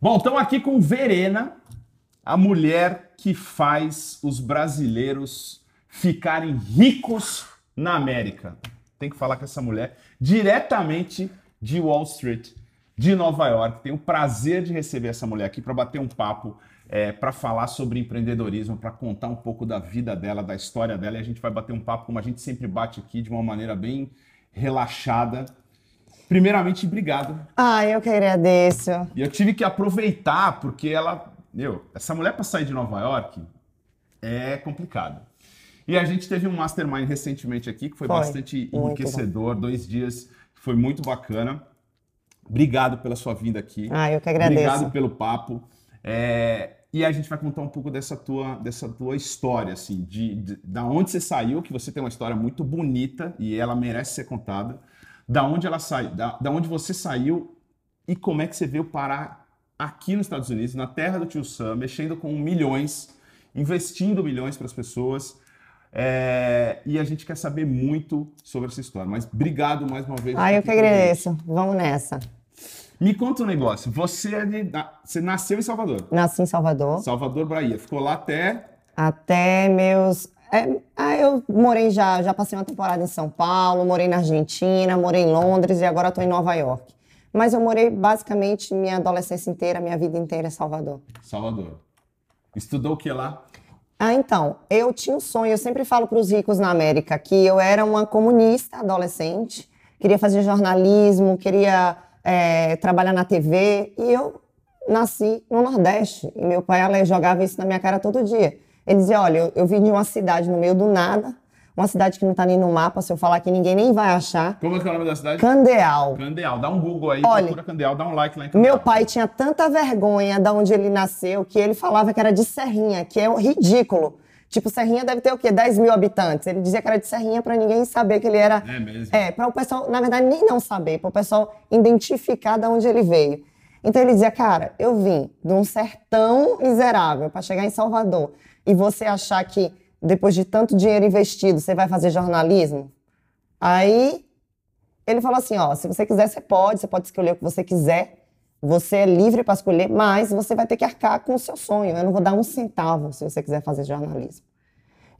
Bom, estamos aqui com Verena, a mulher que faz os brasileiros ficarem ricos na América. Tem que falar com essa mulher diretamente de Wall Street, de Nova York. Tenho o prazer de receber essa mulher aqui para bater um papo, é, para falar sobre empreendedorismo, para contar um pouco da vida dela, da história dela. E a gente vai bater um papo como a gente sempre bate aqui, de uma maneira bem relaxada. Primeiramente, obrigado. Ah, eu que agradeço. E eu tive que aproveitar, porque ela. Meu, essa mulher para sair de Nova York é complicado. E a gente teve um mastermind recentemente aqui, que foi, Foi, bastante enriquecedor, dois dias, foi muito bacana. Obrigado pela sua vinda aqui. Ah, eu que agradeço. Obrigado pelo papo. É, e a gente vai contar um pouco dessa tua, dessa tua história, assim, de, de da onde você saiu, que você tem uma história muito bonita e ela merece ser contada. Da onde ela saiu, da, da onde você saiu e como é que você veio parar aqui nos Estados Unidos, na terra do tio Sam, mexendo com milhões, investindo milhões para as pessoas. É, e a gente quer saber muito sobre essa história. Mas obrigado mais uma vez. Ah, eu que agradeço. Vamos nessa. Me conta um negócio. Você, é de- você nasceu em Salvador. Nasci em Salvador. Salvador, Bahia. Ficou lá até. Até meus. É, ah, eu morei já, já passei uma temporada em São Paulo, morei na Argentina, morei em Londres e agora estou em Nova York. Mas eu morei basicamente minha adolescência inteira, minha vida inteira em Salvador. Salvador. Estudou o que lá? Ah, então, eu tinha um sonho, eu sempre falo para os ricos na América que eu era uma comunista adolescente, queria fazer jornalismo, queria é, trabalhar na TV, e eu nasci no Nordeste, e meu pai ela, jogava isso na minha cara todo dia. Ele dizia, olha, eu, eu vim de uma cidade no meio do nada, uma cidade que não está nem no mapa, se eu falar que ninguém nem vai achar, Como é que é o nome da cidade? Candeal. Candeal. Dá um Google aí, Olha, procura Candeal, dá um like lá em Candeal. Meu pai tinha tanta vergonha de onde ele nasceu que ele falava que era de Serrinha, que é ridículo. Tipo, Serrinha deve ter o quê? 10 mil habitantes. Ele dizia que era de Serrinha pra ninguém saber que ele era. É mesmo? É, para o pessoal, na verdade, nem não saber, para o pessoal identificar de onde ele veio. Então ele dizia, cara, eu vim de um sertão miserável para chegar em Salvador e você achar que depois de tanto dinheiro investido você vai fazer jornalismo? Aí ele falou assim, ó, se você quiser você pode, você pode escolher o que você quiser, você é livre para escolher, mas você vai ter que arcar com o seu sonho. Eu não vou dar um centavo se você quiser fazer jornalismo.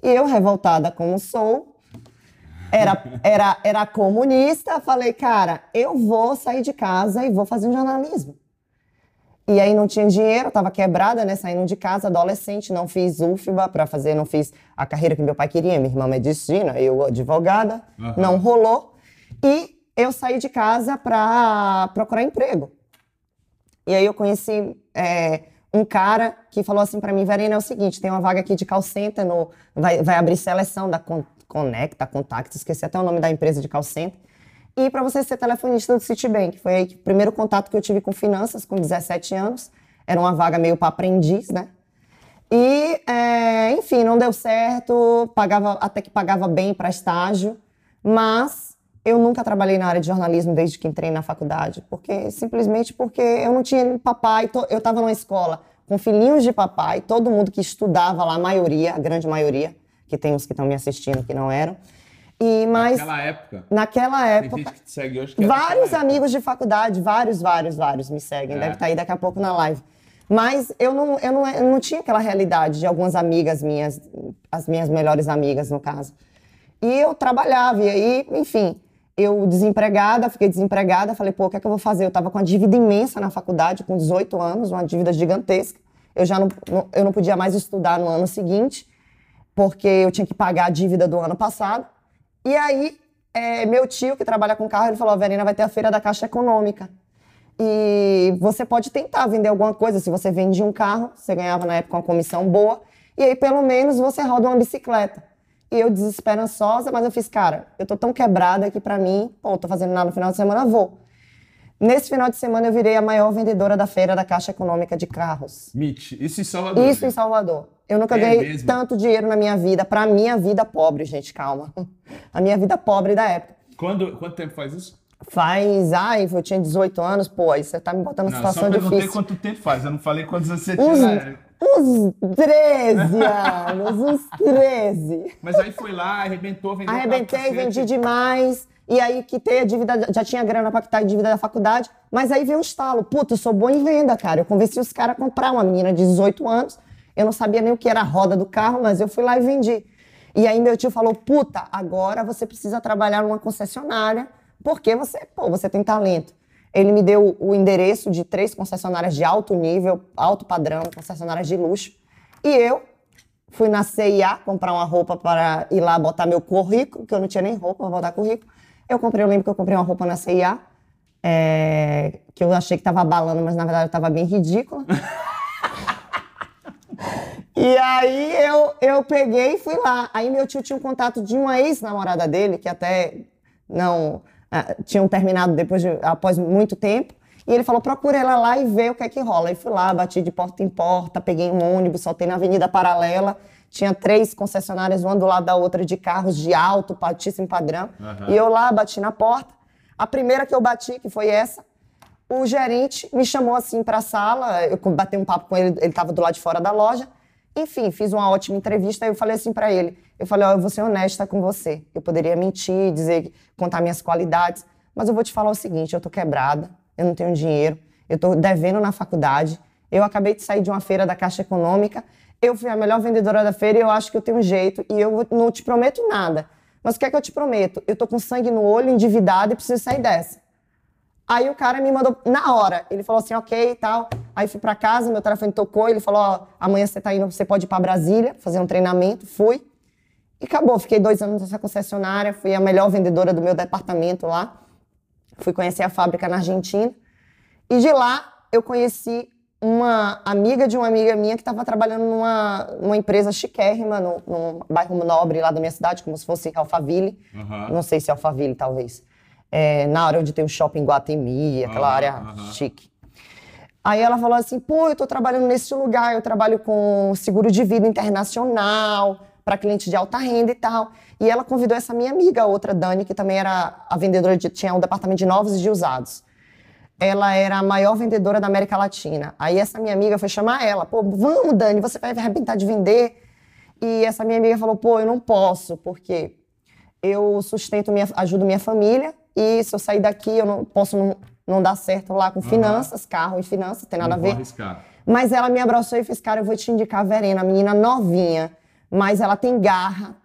E eu, revoltada como sou, era, era, era comunista, falei, cara, eu vou sair de casa e vou fazer um jornalismo. E aí não tinha dinheiro, estava quebrada, né? Saindo de casa, adolescente, não fiz UFBA para fazer, não fiz a carreira que meu pai queria, minha irmã medicina, eu advogada, Aham. não rolou. E eu saí de casa para procurar emprego. E aí eu conheci é, um cara que falou assim para mim, Verena, é o seguinte, tem uma vaga aqui de call center, no, vai, vai abrir seleção da Con- Conecta, Contact, esqueci até o nome da empresa de call center. E para você ser telefonista do Citibank, foi aí que o primeiro contato que eu tive com finanças, com 17 anos. Era uma vaga meio para aprendiz, né? E, é, enfim, não deu certo, pagava, até que pagava bem para estágio, mas eu nunca trabalhei na área de jornalismo desde que entrei na faculdade, porque simplesmente porque eu não tinha papai, to- eu estava numa escola com filhinhos de papai, todo mundo que estudava lá, a maioria, a grande maioria, que tem uns que estão me assistindo que não eram. E mas Naquela época. naquela Tem época gente que te segue hoje que Vários daquela época. amigos de faculdade, vários, vários, vários me seguem. É. Deve estar aí daqui a pouco na live. Mas eu não, eu, não, eu não tinha aquela realidade de algumas amigas minhas, as minhas melhores amigas, no caso. E eu trabalhava, e aí, enfim, eu desempregada, fiquei desempregada, falei, pô, o que é que eu vou fazer? Eu estava com uma dívida imensa na faculdade, com 18 anos, uma dívida gigantesca. Eu já não- eu não podia mais estudar no ano seguinte, porque eu tinha que pagar a dívida do ano passado. E aí, é, meu tio, que trabalha com carro, ele falou: Verena, vai ter a feira da Caixa Econômica. E você pode tentar vender alguma coisa. Se você vendia um carro, você ganhava na época uma comissão boa. E aí, pelo menos, você roda uma bicicleta. E eu, desesperançosa, mas eu fiz, cara, eu tô tão quebrada que pra mim, pô, tô fazendo nada no final de semana, vou. Nesse final de semana, eu virei a maior vendedora da feira da Caixa Econômica de Carros. Mitch, isso em Salvador. Isso em gente. Salvador. Eu nunca É ganhei mesmo? tanto dinheiro na minha vida, pra minha vida pobre, gente, calma. A minha vida pobre da época. Quando, quanto tempo faz isso? Faz, ai, eu tinha 18 anos, pô, aí você tá me botando numa Não, só situação perguntei difícil. quanto tempo faz. Eu não falei quantos anos você tinha. uns 13 anos, uns 13. Mas aí foi lá, arrebentou, vendeu Arrebentei, vendi demais. E aí quitei a dívida, já tinha grana para quitar a dívida da faculdade, mas aí veio um estalo. Puta, eu sou bom em venda, cara. Eu convenci os caras a comprar uma menina de 18 anos. Eu não sabia nem o que era a roda do carro, mas eu fui lá e vendi. E aí meu tio falou: "Puta, agora você precisa trabalhar numa concessionária, porque você, pô, você tem talento". Ele me deu o endereço de três concessionárias de alto nível, alto padrão, concessionárias de luxo. E eu fui na CIA comprar uma roupa para ir lá botar meu currículo, que eu não tinha nem roupa para botar currículo. Eu comprei, eu lembro que eu comprei uma roupa na CIA, é, que eu achei que estava balando, mas na verdade estava bem ridícula. e aí eu, eu peguei e fui lá. Aí meu tio tinha um contato de uma ex-namorada dele, que até não uh, tinham terminado depois de, após muito tempo. E ele falou: procura ela lá e vê o que é que rola. Aí fui lá, bati de porta em porta, peguei um ônibus, soltei na Avenida Paralela tinha três concessionárias, uma do lado da outra, de carros de alto, altíssimo padrão. Uhum. E eu lá bati na porta. A primeira que eu bati, que foi essa, o gerente me chamou assim para a sala, eu bati um papo com ele, ele estava do lado de fora da loja. Enfim, fiz uma ótima entrevista e eu falei assim para ele, eu falei, ó, oh, eu vou ser honesta com você. Eu poderia mentir, dizer, contar minhas qualidades, mas eu vou te falar o seguinte, eu tô quebrada, eu não tenho dinheiro, eu tô devendo na faculdade, eu acabei de sair de uma feira da Caixa Econômica eu fui a melhor vendedora da feira e eu acho que eu tenho um jeito e eu não te prometo nada. Mas o que é que eu te prometo? Eu tô com sangue no olho, endividada e preciso sair dessa. Aí o cara me mandou na hora. Ele falou assim, ok e tal. Aí fui para casa, meu telefone tocou. Ele falou, amanhã você tá indo, você pode ir para Brasília fazer um treinamento. Fui. E acabou. Fiquei dois anos nessa concessionária. Fui a melhor vendedora do meu departamento lá. Fui conhecer a fábrica na Argentina. E de lá eu conheci uma amiga de uma amiga minha que estava trabalhando numa, numa empresa chiquérrima, no, num bairro nobre lá da minha cidade, como se fosse Alphaville. Uhum. Não sei se é Alphaville, talvez. É, na área onde tem o shopping Guatemi, aquela uhum, área chique. Aí ela falou assim: pô, eu tô trabalhando nesse lugar, eu trabalho com seguro de vida internacional, para clientes de alta renda e tal. E ela convidou essa minha amiga, outra Dani, que também era a vendedora de. tinha um departamento de novos e de usados ela era a maior vendedora da América Latina. Aí essa minha amiga foi chamar ela, pô, vamos, Dani, você vai arrebentar de vender. E essa minha amiga falou, pô, eu não posso, porque eu sustento, minha, ajudo minha família, e se eu sair daqui, eu não posso não, não dar certo lá com finanças, uhum. carro e finanças, tem nada não a ver. Arriscar. Mas ela me abraçou e fez, cara, eu vou te indicar a Verena, a menina novinha, mas ela tem garra,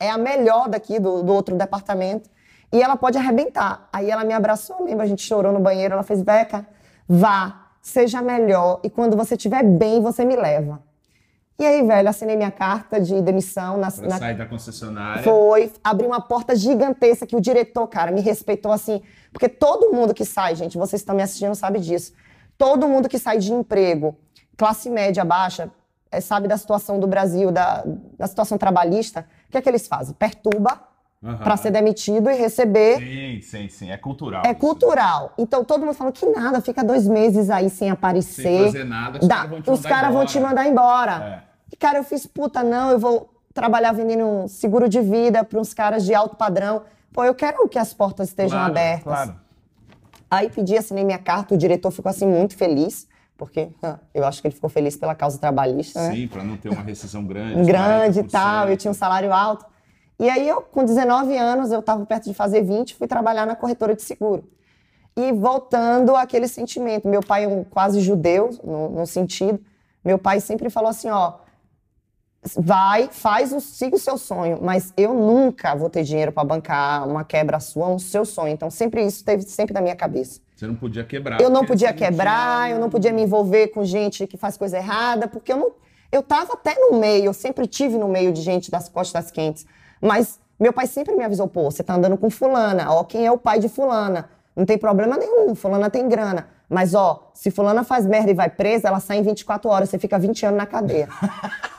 é a melhor daqui do, do outro departamento. E ela pode arrebentar. Aí ela me abraçou, lembra? A gente chorou no banheiro. Ela fez, Beca, vá, seja melhor. E quando você estiver bem, você me leva. E aí, velho, assinei minha carta de demissão. Na, pra na... sair da concessionária. Foi. Abri uma porta gigantesca que o diretor, cara, me respeitou assim. Porque todo mundo que sai, gente, vocês estão me assistindo sabe disso. Todo mundo que sai de emprego, classe média baixa, é, sabe da situação do Brasil, da, da situação trabalhista, o que é que eles fazem? Perturba Uhum. para ser demitido e receber. Sim, sim, sim. É cultural. É isso. cultural. Então todo mundo fala que nada, fica dois meses aí sem aparecer. Sem fazer nada, os caras vão te Os caras vão te mandar embora. É. E cara, eu fiz, puta, não, eu vou trabalhar vendendo um seguro de vida para uns caras de alto padrão. Pô, eu quero que as portas estejam claro, abertas. Claro. Aí pedi, assinei minha carta, o diretor ficou assim muito feliz porque eu acho que ele ficou feliz pela causa trabalhista. Né? Sim, né? para não ter uma rescisão grande. grande e tal, eu tinha um salário alto. E aí, eu, com 19 anos, eu estava perto de fazer 20, fui trabalhar na corretora de seguro. E voltando àquele sentimento, meu pai é um quase judeu, no, no sentido, meu pai sempre falou assim, ó, vai, faz, o, siga o seu sonho, mas eu nunca vou ter dinheiro para bancar uma quebra sua, um seu sonho. Então, sempre isso teve sempre na minha cabeça. Você não podia quebrar. Eu não podia quebrar, eu não podia me envolver com gente que faz coisa errada, porque eu não, eu tava até no meio, eu sempre tive no meio de gente das costas quentes. Mas meu pai sempre me avisou, pô, você tá andando com fulana, ó, quem é o pai de fulana? Não tem problema nenhum, fulana tem grana. Mas, ó, se fulana faz merda e vai presa, ela sai em 24 horas, você fica 20 anos na cadeia.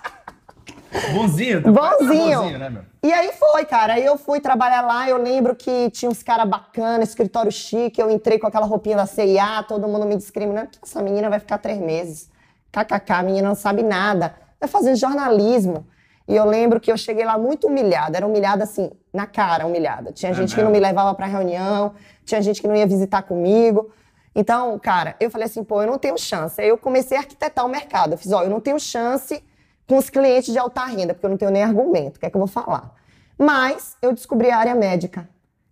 Bonzinho, bonzinho. bonzinho né, meu? E aí foi, cara. Aí eu fui trabalhar lá, eu lembro que tinha uns caras bacanas, escritório chique, eu entrei com aquela roupinha da CIA, todo mundo me discriminando, que essa menina vai ficar três meses. KKK, a menina não sabe nada. Vai fazer jornalismo. E eu lembro que eu cheguei lá muito humilhada, era humilhada assim, na cara, humilhada. Tinha é gente mesmo? que não me levava para reunião, tinha gente que não ia visitar comigo. Então, cara, eu falei assim, pô, eu não tenho chance. Aí eu comecei a arquitetar o mercado. Eu fiz, ó, eu não tenho chance com os clientes de alta renda, porque eu não tenho nem argumento. O que é que eu vou falar? Mas eu descobri a área médica.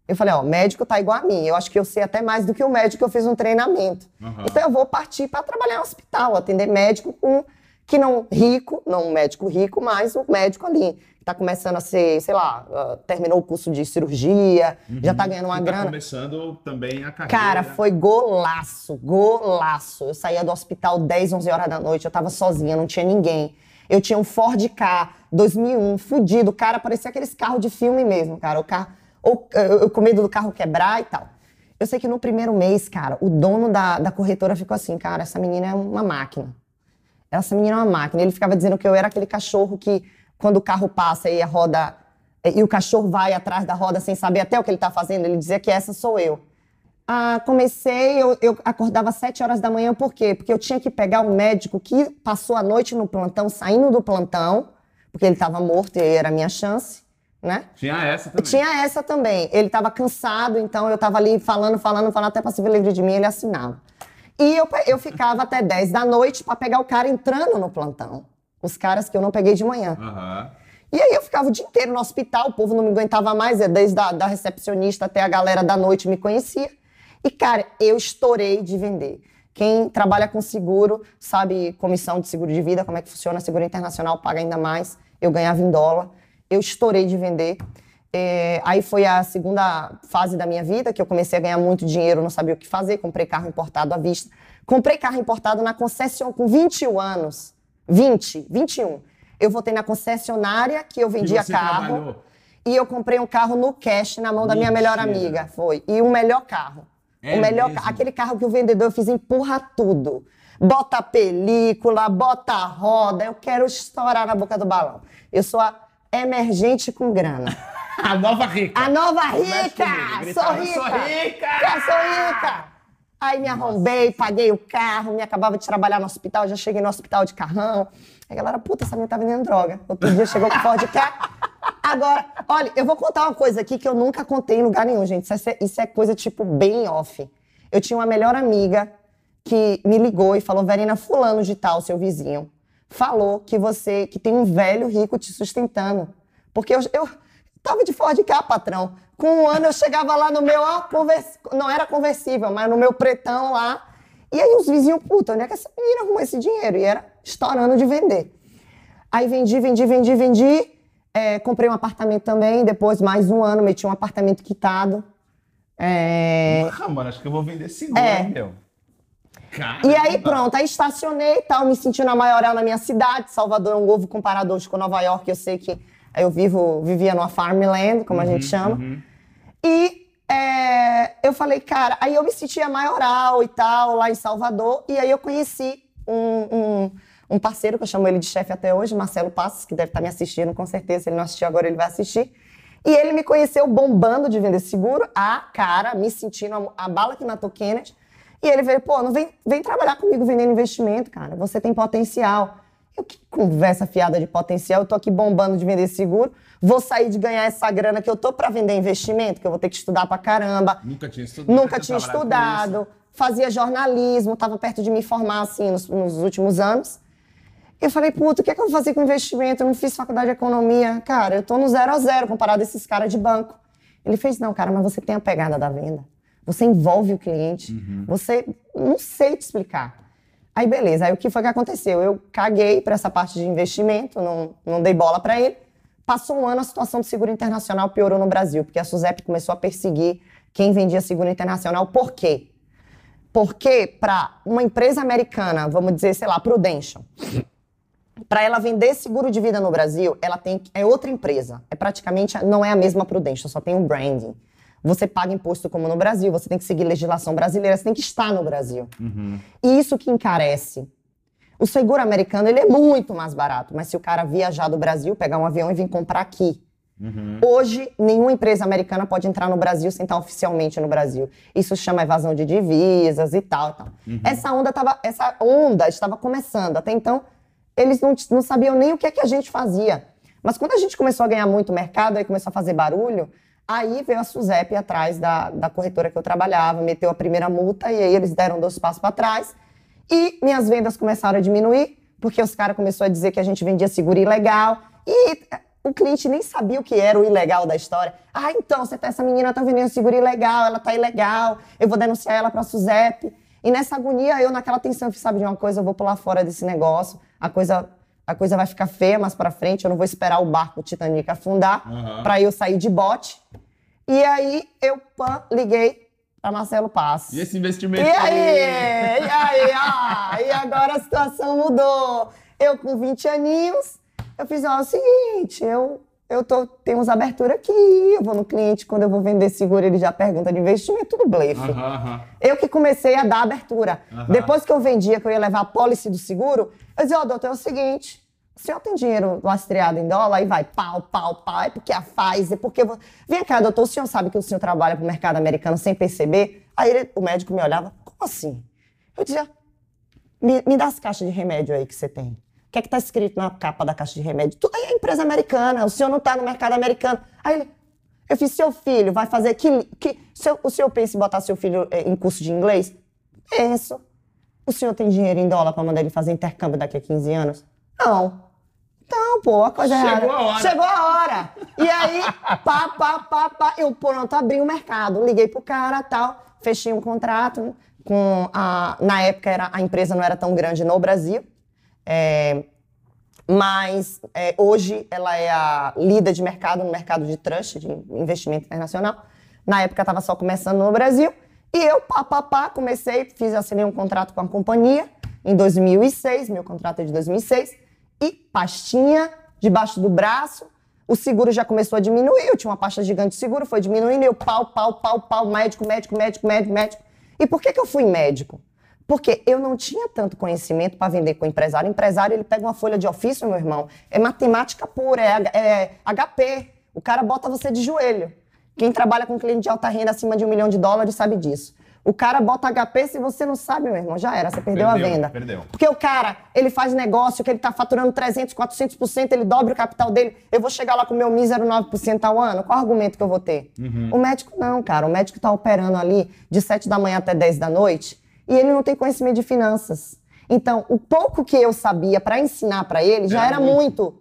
Eu falei, ó, médico tá igual a mim. Eu acho que eu sei até mais do que o médico que eu fiz um treinamento. Uhum. Então eu vou partir para trabalhar no hospital, atender médico com que não rico, não um médico rico, mas o médico ali que tá começando a ser, sei lá, uh, terminou o curso de cirurgia, já tá ganhando uma E tá grana. começando também a carreira. Cara, foi golaço, golaço. Eu saía do hospital 10, 11 horas da noite, eu tava sozinha, não tinha ninguém. Eu tinha um Ford K 2001, fudido. Cara, parecia aqueles carros de filme mesmo, cara. O carro, ou, eu, eu com medo do carro quebrar e tal. Eu sei que no primeiro mês, cara, o dono da, da corretora ficou assim, cara, essa menina é uma máquina. Essa menina é uma máquina. Ele ficava dizendo que eu era aquele cachorro que, quando o carro passa e a roda. E o cachorro vai atrás da roda sem saber até o que ele tá fazendo, ele dizia que essa sou eu. Ah, comecei, eu, eu acordava às 7 horas da manhã, por quê? Porque eu tinha que pegar um médico que passou a noite no plantão, saindo do plantão, porque ele estava morto e era a minha chance, né? Tinha essa também. Tinha essa também. Ele estava cansado, então eu estava ali falando, falando, falando, até para se ver livre de mim, ele assinava. E eu, eu ficava até 10 da noite para pegar o cara entrando no plantão. Os caras que eu não peguei de manhã. Aham. E aí eu ficava o dia inteiro no hospital, o povo não me aguentava mais, é, desde a da recepcionista até a galera da noite me conhecia. E, cara, eu estourei de vender. Quem trabalha com seguro sabe comissão de seguro de vida, como é que funciona, seguro internacional paga ainda mais. Eu ganhava em dólar. Eu estourei de vender. É, aí foi a segunda fase da minha vida, que eu comecei a ganhar muito dinheiro, não sabia o que fazer, comprei carro importado à vista. Comprei carro importado na concessionária com 21 anos. 20, 21. Eu voltei na concessionária que eu vendia carro. trabalhou? E eu comprei um carro no cash na mão da minha melhor Mentira. amiga. Foi. E o melhor carro. É o melhor mesmo? Aquele carro que o vendedor eu fiz empurra tudo. Bota película, bota roda. Eu quero estourar na boca do balão. Eu sou a emergente com grana. A nova rica. A nova rica! Sou rica! "Sou rica!" Eu sou rica! Aí me arrombei, paguei o carro, me acabava de trabalhar no hospital, já cheguei no hospital de carrão. Aí a galera, puta, essa menina tá vendendo droga. Outro dia chegou com Ford K. Agora, olha, eu vou contar uma coisa aqui que eu nunca contei em lugar nenhum, gente. Isso é, isso é coisa, tipo, bem off. Eu tinha uma melhor amiga que me ligou e falou, Verena, fulano de tal, seu vizinho, falou que você, que tem um velho rico te sustentando. Porque eu, eu tava de Ford K, patrão. Com um ano eu chegava lá no meu, ó, convers- não era conversível, mas no meu pretão lá. E aí os vizinhos, puta, onde é que essa menina arrumou esse dinheiro? E era estourando de vender. Aí vendi, vendi, vendi, vendi. É, comprei um apartamento também. Depois, mais um ano, meti um apartamento quitado. É, Ah, mano, acho que eu vou vender seguro, É. meu. Cara, E aí, pronto, aí estacionei e tal, me senti na maioral na minha cidade. Salvador é um ovo comparador com Nova York. Eu sei que eu vivo, vivia numa farmland, como a gente chama. E é, eu falei, cara, aí eu me sentia maioral e tal, lá em Salvador. E aí eu conheci um, um, um parceiro, que eu chamo ele de chefe até hoje, Marcelo Passos, que deve estar me assistindo, com certeza. Se ele não assistiu agora, ele vai assistir. E ele me conheceu bombando de vender seguro, a cara, me sentindo a, a bala que matou Kennedy. E ele veio, pô, não vem, vem trabalhar comigo vendendo investimento, cara. Você tem potencial. Eu que conversa fiada de potencial, eu tô aqui bombando de vender seguro. Vou sair de ganhar essa grana que eu tô pra vender investimento, que eu vou ter que estudar pra caramba. Nunca tinha estudado. Nunca tinha estudado, fazia jornalismo, estava perto de me formar assim nos, nos últimos anos. Eu falei, puta, o que é que eu vou fazer com investimento? Eu não fiz faculdade de economia. Cara, eu tô no zero a zero comparado a esses caras de banco. Ele fez, não, cara, mas você tem a pegada da venda. Você envolve o cliente. Você. Não sei te explicar. Aí, beleza. Aí, o que foi que aconteceu? Eu caguei para essa parte de investimento, não, não dei bola para ele. Passou um ano, a situação do seguro internacional piorou no Brasil, porque a SUSEP começou a perseguir quem vendia seguro internacional. Por quê? Porque para uma empresa americana, vamos dizer, sei lá, Prudential, para ela vender seguro de vida no Brasil, ela tem é outra empresa. É praticamente não é a mesma Prudential, só tem um branding. Você paga imposto como no Brasil, você tem que seguir legislação brasileira, você tem que estar no Brasil. E isso que encarece. O seguro americano ele é muito mais barato, mas se o cara viajar do Brasil, pegar um avião e vir comprar aqui, Hoje, nenhuma empresa americana pode entrar no Brasil sem estar oficialmente no Brasil. Isso chama evasão de divisas e tal. e tal. Essa, onda tava, essa onda estava começando. Até então, eles não, não sabiam nem o que é que a gente fazia. Mas quando a gente começou a ganhar muito mercado, aí começou a fazer barulho, aí veio a Suzep atrás da, da corretora que eu trabalhava, meteu a primeira multa e aí eles deram dois passos para trás. E minhas vendas começaram a diminuir, porque os caras começaram a dizer que a gente vendia seguro ilegal. E o cliente nem sabia o que era o ilegal da história. Ah, então, você tá, essa menina tá vendendo seguro ilegal, ela tá ilegal, eu vou denunciar ela pra SUSEP. E nessa agonia, eu naquela tensão, eu sabe de uma coisa, eu vou pular fora desse negócio, a coisa, a coisa vai ficar feia mais pra frente, eu não vou esperar o barco Titanic afundar Uhum. pra eu sair de bote. E aí, eu pã, liguei pra Marcelo Passos. E esse E investimento aí? E aí? Ah, e agora a situação mudou. Eu com 20 aninhos, eu fiz ó, é o seguinte, eu, eu tô, tenho uns abertura aqui, eu vou no cliente, quando eu vou vender seguro, ele já pergunta de investimento, tudo blefe. Eu que comecei a dar abertura. Depois que eu vendia, que eu ia levar a pólice do seguro, eu dizia, ó, doutor, é o seguinte, o senhor tem dinheiro lastreado em dólar? Aí vai pau, pau, pau, é porque a Pfizer, porque... vo- Vem cá, doutor, o senhor sabe que o senhor trabalha pro mercado americano sem perceber? Aí ele- o médico me olhava, como assim? Eu dizia, me, me dá as caixas de remédio aí que você tem. O que é que tá escrito na capa da caixa de remédio? Tudo aí é empresa americana, o senhor não tá no mercado americano. Aí ele, eu fiz, seu filho vai fazer que... que seu- o senhor pensa em botar seu filho eh, em curso de inglês? Penso. O senhor tem dinheiro em dólar pra mandar ele fazer intercâmbio daqui a 15 anos? Não. Então, pô, a coisa Chegou errada. a hora. Chegou a hora. E aí, pá, pá, pá, pá, eu pronto, abri o mercado. Liguei pro cara tal, fechei um contrato com a. Na época era, a empresa não era tão grande no Brasil. É, mas é, hoje ela é a líder de mercado no mercado de trust, de investimento internacional. Na época estava só começando no Brasil. E eu, pá, pá, pá, comecei, fiz, assinei um contrato com a companhia em 2006, meu contrato é de 2006, e pastinha debaixo do braço, o seguro já começou a diminuir, eu tinha uma pasta gigante de seguro, foi diminuindo, eu pau, pau, pau, pau, médico, médico, médico, médico, médico. E por que que eu fui médico? Porque eu não tinha tanto conhecimento para vender com o empresário. O empresário, ele pega uma folha de ofício, meu irmão, é matemática pura, é, é HP. O cara bota você de joelho. Quem trabalha com cliente de alta renda acima de um milhão de dólares sabe disso. O cara bota HP, se você não sabe, meu irmão, já era, você perdeu, a Perdeu, venda. perdeu. Porque o cara, ele faz negócio que ele tá faturando 300, 400%, ele dobra o capital dele. Eu vou chegar lá com o meu mísero 9% ao ano? Qual argumento que eu vou ter? O médico não, cara. O médico tá operando ali de 7 da manhã até 10 da noite e ele não tem conhecimento de finanças. Então, o pouco que eu sabia para ensinar para ele já Era era muito.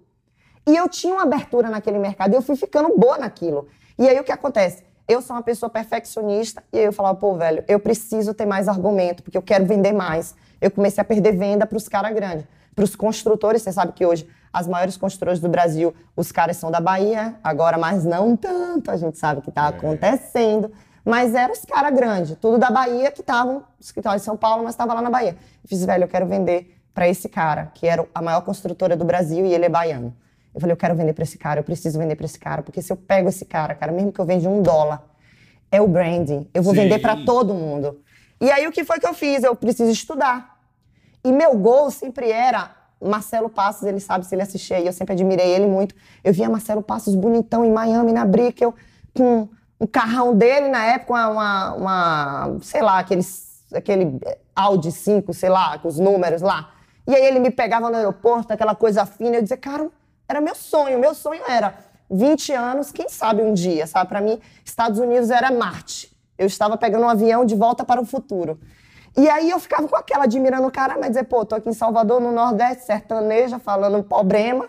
E eu tinha uma abertura naquele mercado e eu fui ficando boa naquilo. E aí o que acontece? Eu sou uma pessoa perfeccionista e aí eu falava, pô, velho, eu preciso ter mais argumento, porque eu quero vender mais. Eu comecei a perder venda para os caras grandes. Para os construtores, você sabe que hoje as maiores construtoras do Brasil, os caras são da Bahia, agora, mas não tanto, a gente sabe que está acontecendo. Mas eram os caras grandes, tudo da Bahia, que estavam, escritório de São Paulo, mas estava lá na Bahia. Eu fiz, velho, eu quero vender para esse cara, que era a maior construtora do Brasil e ele é baiano. Eu falei, eu quero vender para esse cara, eu preciso vender para esse cara, porque se eu pego esse cara, cara, mesmo que eu vende um dólar, é o branding. Eu vou Sim. vender para todo mundo. E aí o que foi que eu fiz? Eu preciso estudar. E meu gol sempre era Marcelo Passos, ele sabe se ele assistir aí, eu sempre admirei ele muito. Eu via Marcelo Passos bonitão em Miami, na Brickell, com um carrão dele na época, uma, uma, uma, sei lá, aqueles, aquele Audi 5, sei lá, com os números lá. E aí ele me pegava no aeroporto, aquela coisa fina, eu dizia, cara, era meu sonho, meu sonho era 20 anos, quem sabe um dia, sabe? Para mim, Estados Unidos era Marte. Eu estava pegando um avião de volta para o futuro. E aí eu ficava com aquela admirando o cara, mas dizer, pô, tô aqui em Salvador, no Nordeste, sertaneja, falando problema,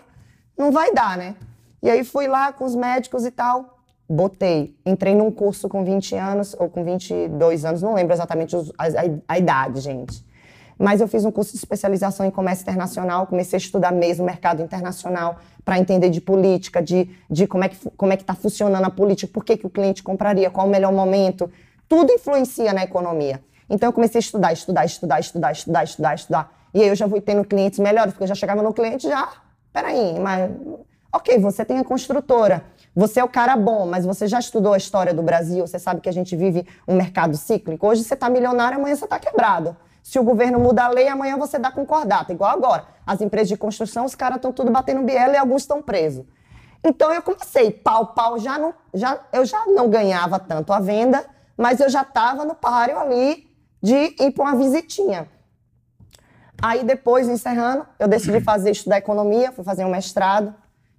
não vai dar, né? E aí fui lá com os médicos e tal, botei, entrei num curso com 20 anos, ou com 22 anos, não lembro exatamente a, a- a idade, gente. Mas eu fiz um curso de especialização em comércio internacional, comecei a estudar mesmo mercado internacional para entender de política, de, de como é que como é que está funcionando a política, por que, que o cliente compraria, qual o melhor momento. Tudo influencia na economia. Então eu comecei a estudar, estudar, estudar, estudar, estudar, estudar, estudar. E aí eu já fui tendo clientes melhores, porque eu já chegava no cliente já, peraí, mas ok, você tem a construtora, você é o cara bom, mas você já estudou a história do Brasil, você sabe que a gente vive um mercado cíclico. Hoje você está milionário, amanhã você está quebrado. Se o governo muda a lei, amanhã você dá concordata, igual agora. As empresas de construção, os caras estão tudo batendo biela e alguns estão presos. Então eu comecei, pau, pau, já não, já, eu já não ganhava tanto a venda, mas eu já estava no páreo ali de ir para uma visitinha. Aí depois, encerrando, eu decidi fazer, estudar economia, fui fazer um mestrado.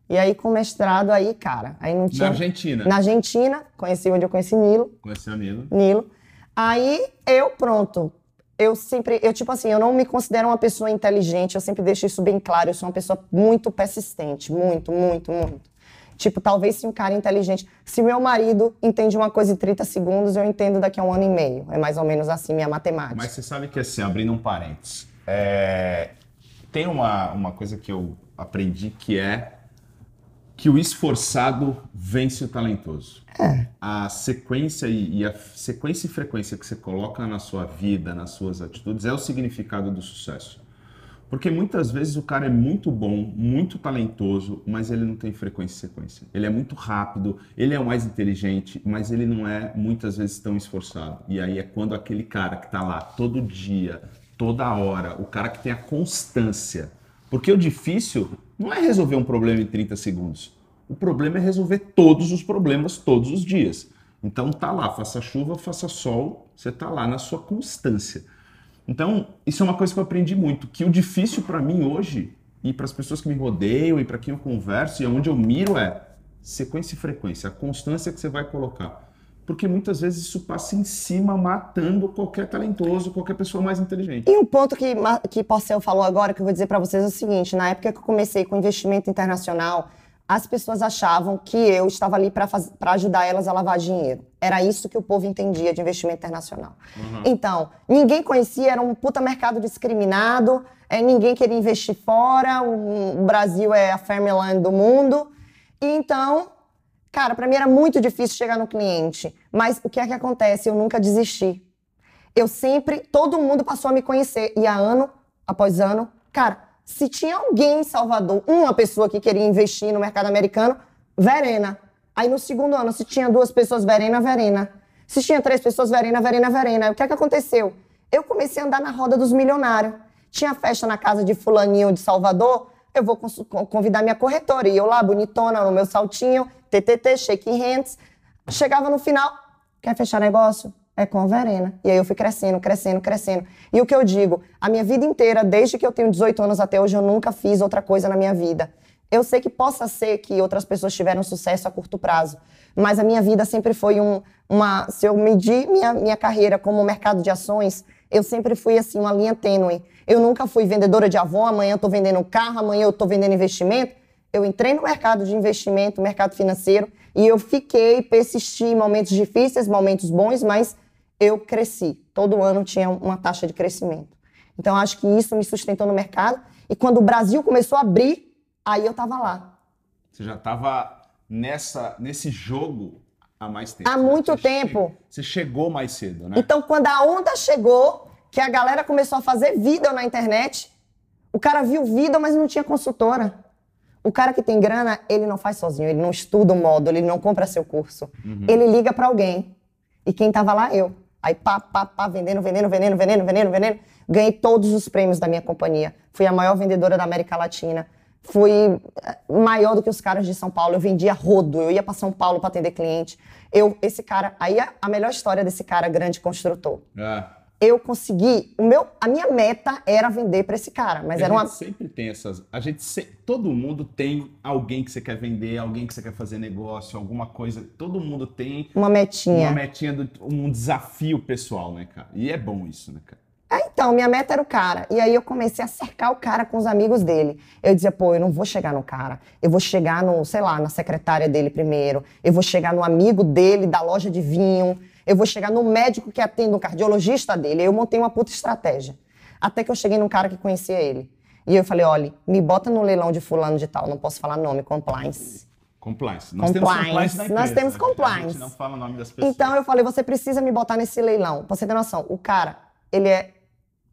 E aí com o mestrado aí, cara, aí não tinha... Argentina. Na Argentina, conheci onde eu conheci Nilo, Conheceu o Nilo. Nilo. Aí eu, pronto. Eu sempre, eu tipo assim, eu não me considero uma pessoa inteligente, eu sempre deixo isso bem claro. Eu sou uma pessoa muito persistente, muito, muito, muito. Tipo, talvez se um cara inteligente. Se meu marido entende uma coisa em 30 segundos, eu entendo daqui a um ano e meio. É mais ou menos assim minha matemática. Mas você sabe que assim, abrindo um parênteses, é... tem uma, uma coisa que eu aprendi que é que o esforçado vence o talentoso. É. A sequência e, e a sequência e frequência que você coloca na sua vida, nas suas atitudes, é o significado do sucesso. Porque muitas vezes o cara é muito bom, muito talentoso, mas ele não tem frequência e sequência. Ele é muito rápido, ele é o mais inteligente, mas ele não é muitas vezes tão esforçado. E aí é quando aquele cara que está lá todo dia, toda hora, o cara que tem a constância. Porque o difícil não é resolver um problema em 30 segundos. O problema é resolver todos os problemas todos os dias. Então tá lá, faça chuva, faça sol, você tá lá na sua constância. Então, isso é uma coisa que eu aprendi muito, que o difícil para mim hoje, e para as pessoas que me rodeiam, e para quem eu converso, e onde eu miro é sequência e frequência, a constância que você vai colocar. Porque muitas vezes isso passa em cima, matando qualquer talentoso, qualquer pessoa mais inteligente. E um ponto que, que Porcel falou agora, que eu vou dizer para vocês é o seguinte: na época que eu comecei com investimento internacional, as pessoas achavam que eu estava ali para ajudar elas a lavar dinheiro. Era isso que o povo entendia de investimento internacional. Uhum. Então, ninguém conhecia, era um puta mercado discriminado, é, ninguém queria investir fora, o, o Brasil é a Fairland do mundo. E então, cara, para mim era muito difícil chegar no cliente. Mas o que é que acontece? Eu nunca desisti. Eu sempre, todo mundo passou a me conhecer. E a ano após ano, cara, se tinha alguém em Salvador, uma pessoa que queria investir no mercado americano, Verena. Aí no segundo ano, se tinha duas pessoas, Verena, Verena. Se tinha três pessoas, Verena, Verena, Verena. O que é que aconteceu? Eu comecei a andar na roda dos milionários. Tinha festa na casa de fulaninho de Salvador, eu vou convidar minha corretora. E eu lá, bonitona, no meu saltinho, TTT, shake hands. Chegava no final, quer fechar negócio? é com a Verena. E aí eu fui crescendo, crescendo, crescendo. E o que eu digo, a minha vida inteira, desde que eu tenho 18 anos até hoje, eu nunca fiz outra coisa na minha vida. Eu sei que possa ser que outras pessoas tiveram sucesso a curto prazo, mas a minha vida sempre foi um, uma. Se eu medir minha, minha carreira como mercado de ações, eu sempre fui assim, uma linha tênue. Eu nunca fui vendedora de avó, amanhã eu estou vendendo carro, amanhã eu estou vendendo investimento. Eu entrei no mercado de investimento, mercado financeiro, e eu fiquei, persisti em momentos difíceis, momentos bons, mas eu cresci. Todo ano tinha uma taxa de crescimento. Então, acho que isso me sustentou no mercado. E quando o Brasil começou a abrir, aí eu estava lá. Você já estava nessa nesse jogo há mais tempo. Há né? muito você tempo. Che você chegou mais cedo, né? Então, quando a onda chegou, que a galera começou a fazer vida na internet, o cara viu vida, mas não tinha consultora. O cara que tem grana, ele não faz sozinho, ele não estuda o módulo, ele não compra seu curso. Uhum. Ele liga para alguém. E quem estava lá, eu. Aí pá, pá, pá, vendendo, vendendo, vendendo, vendendo, vendendo, vendendo. Ganhei todos os prêmios da minha companhia. Fui a maior vendedora da América Latina. Fui eh, maior do que os caras de São Paulo. Eu vendia rodo, eu ia para São Paulo para atender cliente. Eu, esse cara, aí a, a, melhor história desse cara grande construtor. É eu consegui. O meu, a minha meta era vender para esse cara, mas a era uma. sempre tem essas. A gente se, todo mundo tem alguém que você quer vender, alguém que você quer fazer negócio, alguma coisa. Todo mundo tem uma metinha, uma metinha, do, um desafio pessoal, né, cara? E é bom isso, né, cara? É, então, minha meta era o cara. E aí eu comecei a cercar o cara com os amigos dele. Eu dizia, pô, eu não vou chegar no cara. Eu vou chegar no, sei lá, na secretária dele primeiro. Eu vou chegar no amigo dele da loja de vinho eu vou chegar no médico que atende, um cardiologista dele. Aí eu montei uma puta estratégia. Até que eu cheguei num cara que conhecia ele. E eu falei, olha, me bota no leilão de fulano de tal, não posso falar nome, compliance. Compliance. Nós compliance. temos compliance na empresa, Nós temos compliance. A gente não fala o nome das pessoas. Então eu falei, você precisa me botar nesse leilão. Pra você ter noção, o cara, ele é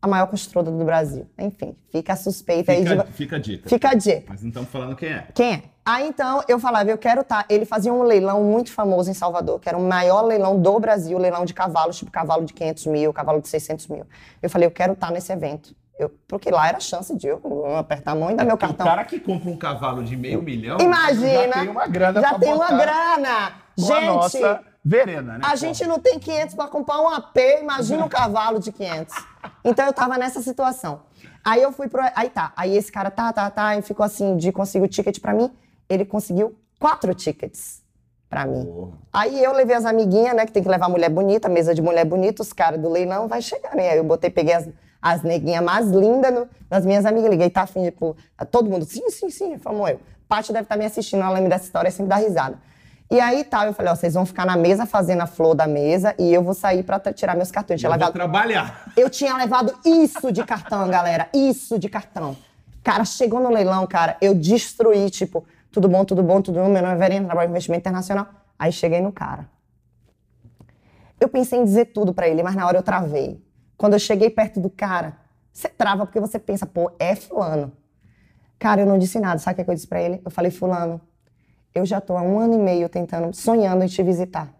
a maior construtora do Brasil. Enfim, fica a suspeita fica, aí de... Fica a dica. Fica a dica. Mas não estamos falando quem é. Quem é? Aí então eu falava, eu quero estar. Tá. Ele fazia um leilão muito famoso em Salvador, que era o maior leilão do Brasil, leilão de cavalos, tipo cavalo de 500 mil, cavalo de 600 mil. Eu falei, eu quero estar tá nesse evento. Eu, porque lá era chance de eu apertar a mão e dar é meu cartão. O cara que compra um cavalo de meio milhão Imagina, já tem uma grana Já tem uma grana. Gente, a nossa verena, né? A gente não tem 500 para comprar um AP, imagina um cavalo de 500. Então eu tava nessa situação. Aí eu fui pro. Aí tá. Aí esse cara tá, tá, tá, e ficou assim de conseguir o ticket para mim ele conseguiu quatro tickets para mim. Porra. Aí eu levei as amiguinhas, né, que tem que levar mulher bonita, mesa de mulher bonita, os caras do leilão vai chegar, né? Aí eu botei, peguei as, as neguinhas mais lindas no, das minhas amigas, liguei, tá afim, tipo, todo mundo, sim, sim, sim, fomos eu. Paty deve estar me assistindo, ela lembra dessa história sempre dá risada. E aí tal, eu falei, ó, vocês vão ficar na mesa fazendo a flor da mesa e eu vou sair pra tra- tirar meus cartões. Eu levado- trabalhar. eu tinha levado isso de cartão, galera. Isso de cartão. Cara, chegou no leilão, cara, eu destruí, tipo, tudo bom, tudo bom, tudo bom. Meu nome é Verena, trabalho em investimento internacional. Aí cheguei no cara. Eu pensei em dizer tudo pra ele, mas na hora eu travei. Quando eu cheguei perto do cara, você trava porque você pensa, pô, é fulano. Cara, eu não disse nada. Sabe o que que eu disse pra ele? Eu falei, fulano, eu já tô há um ano e meio tentando, sonhando em te visitar.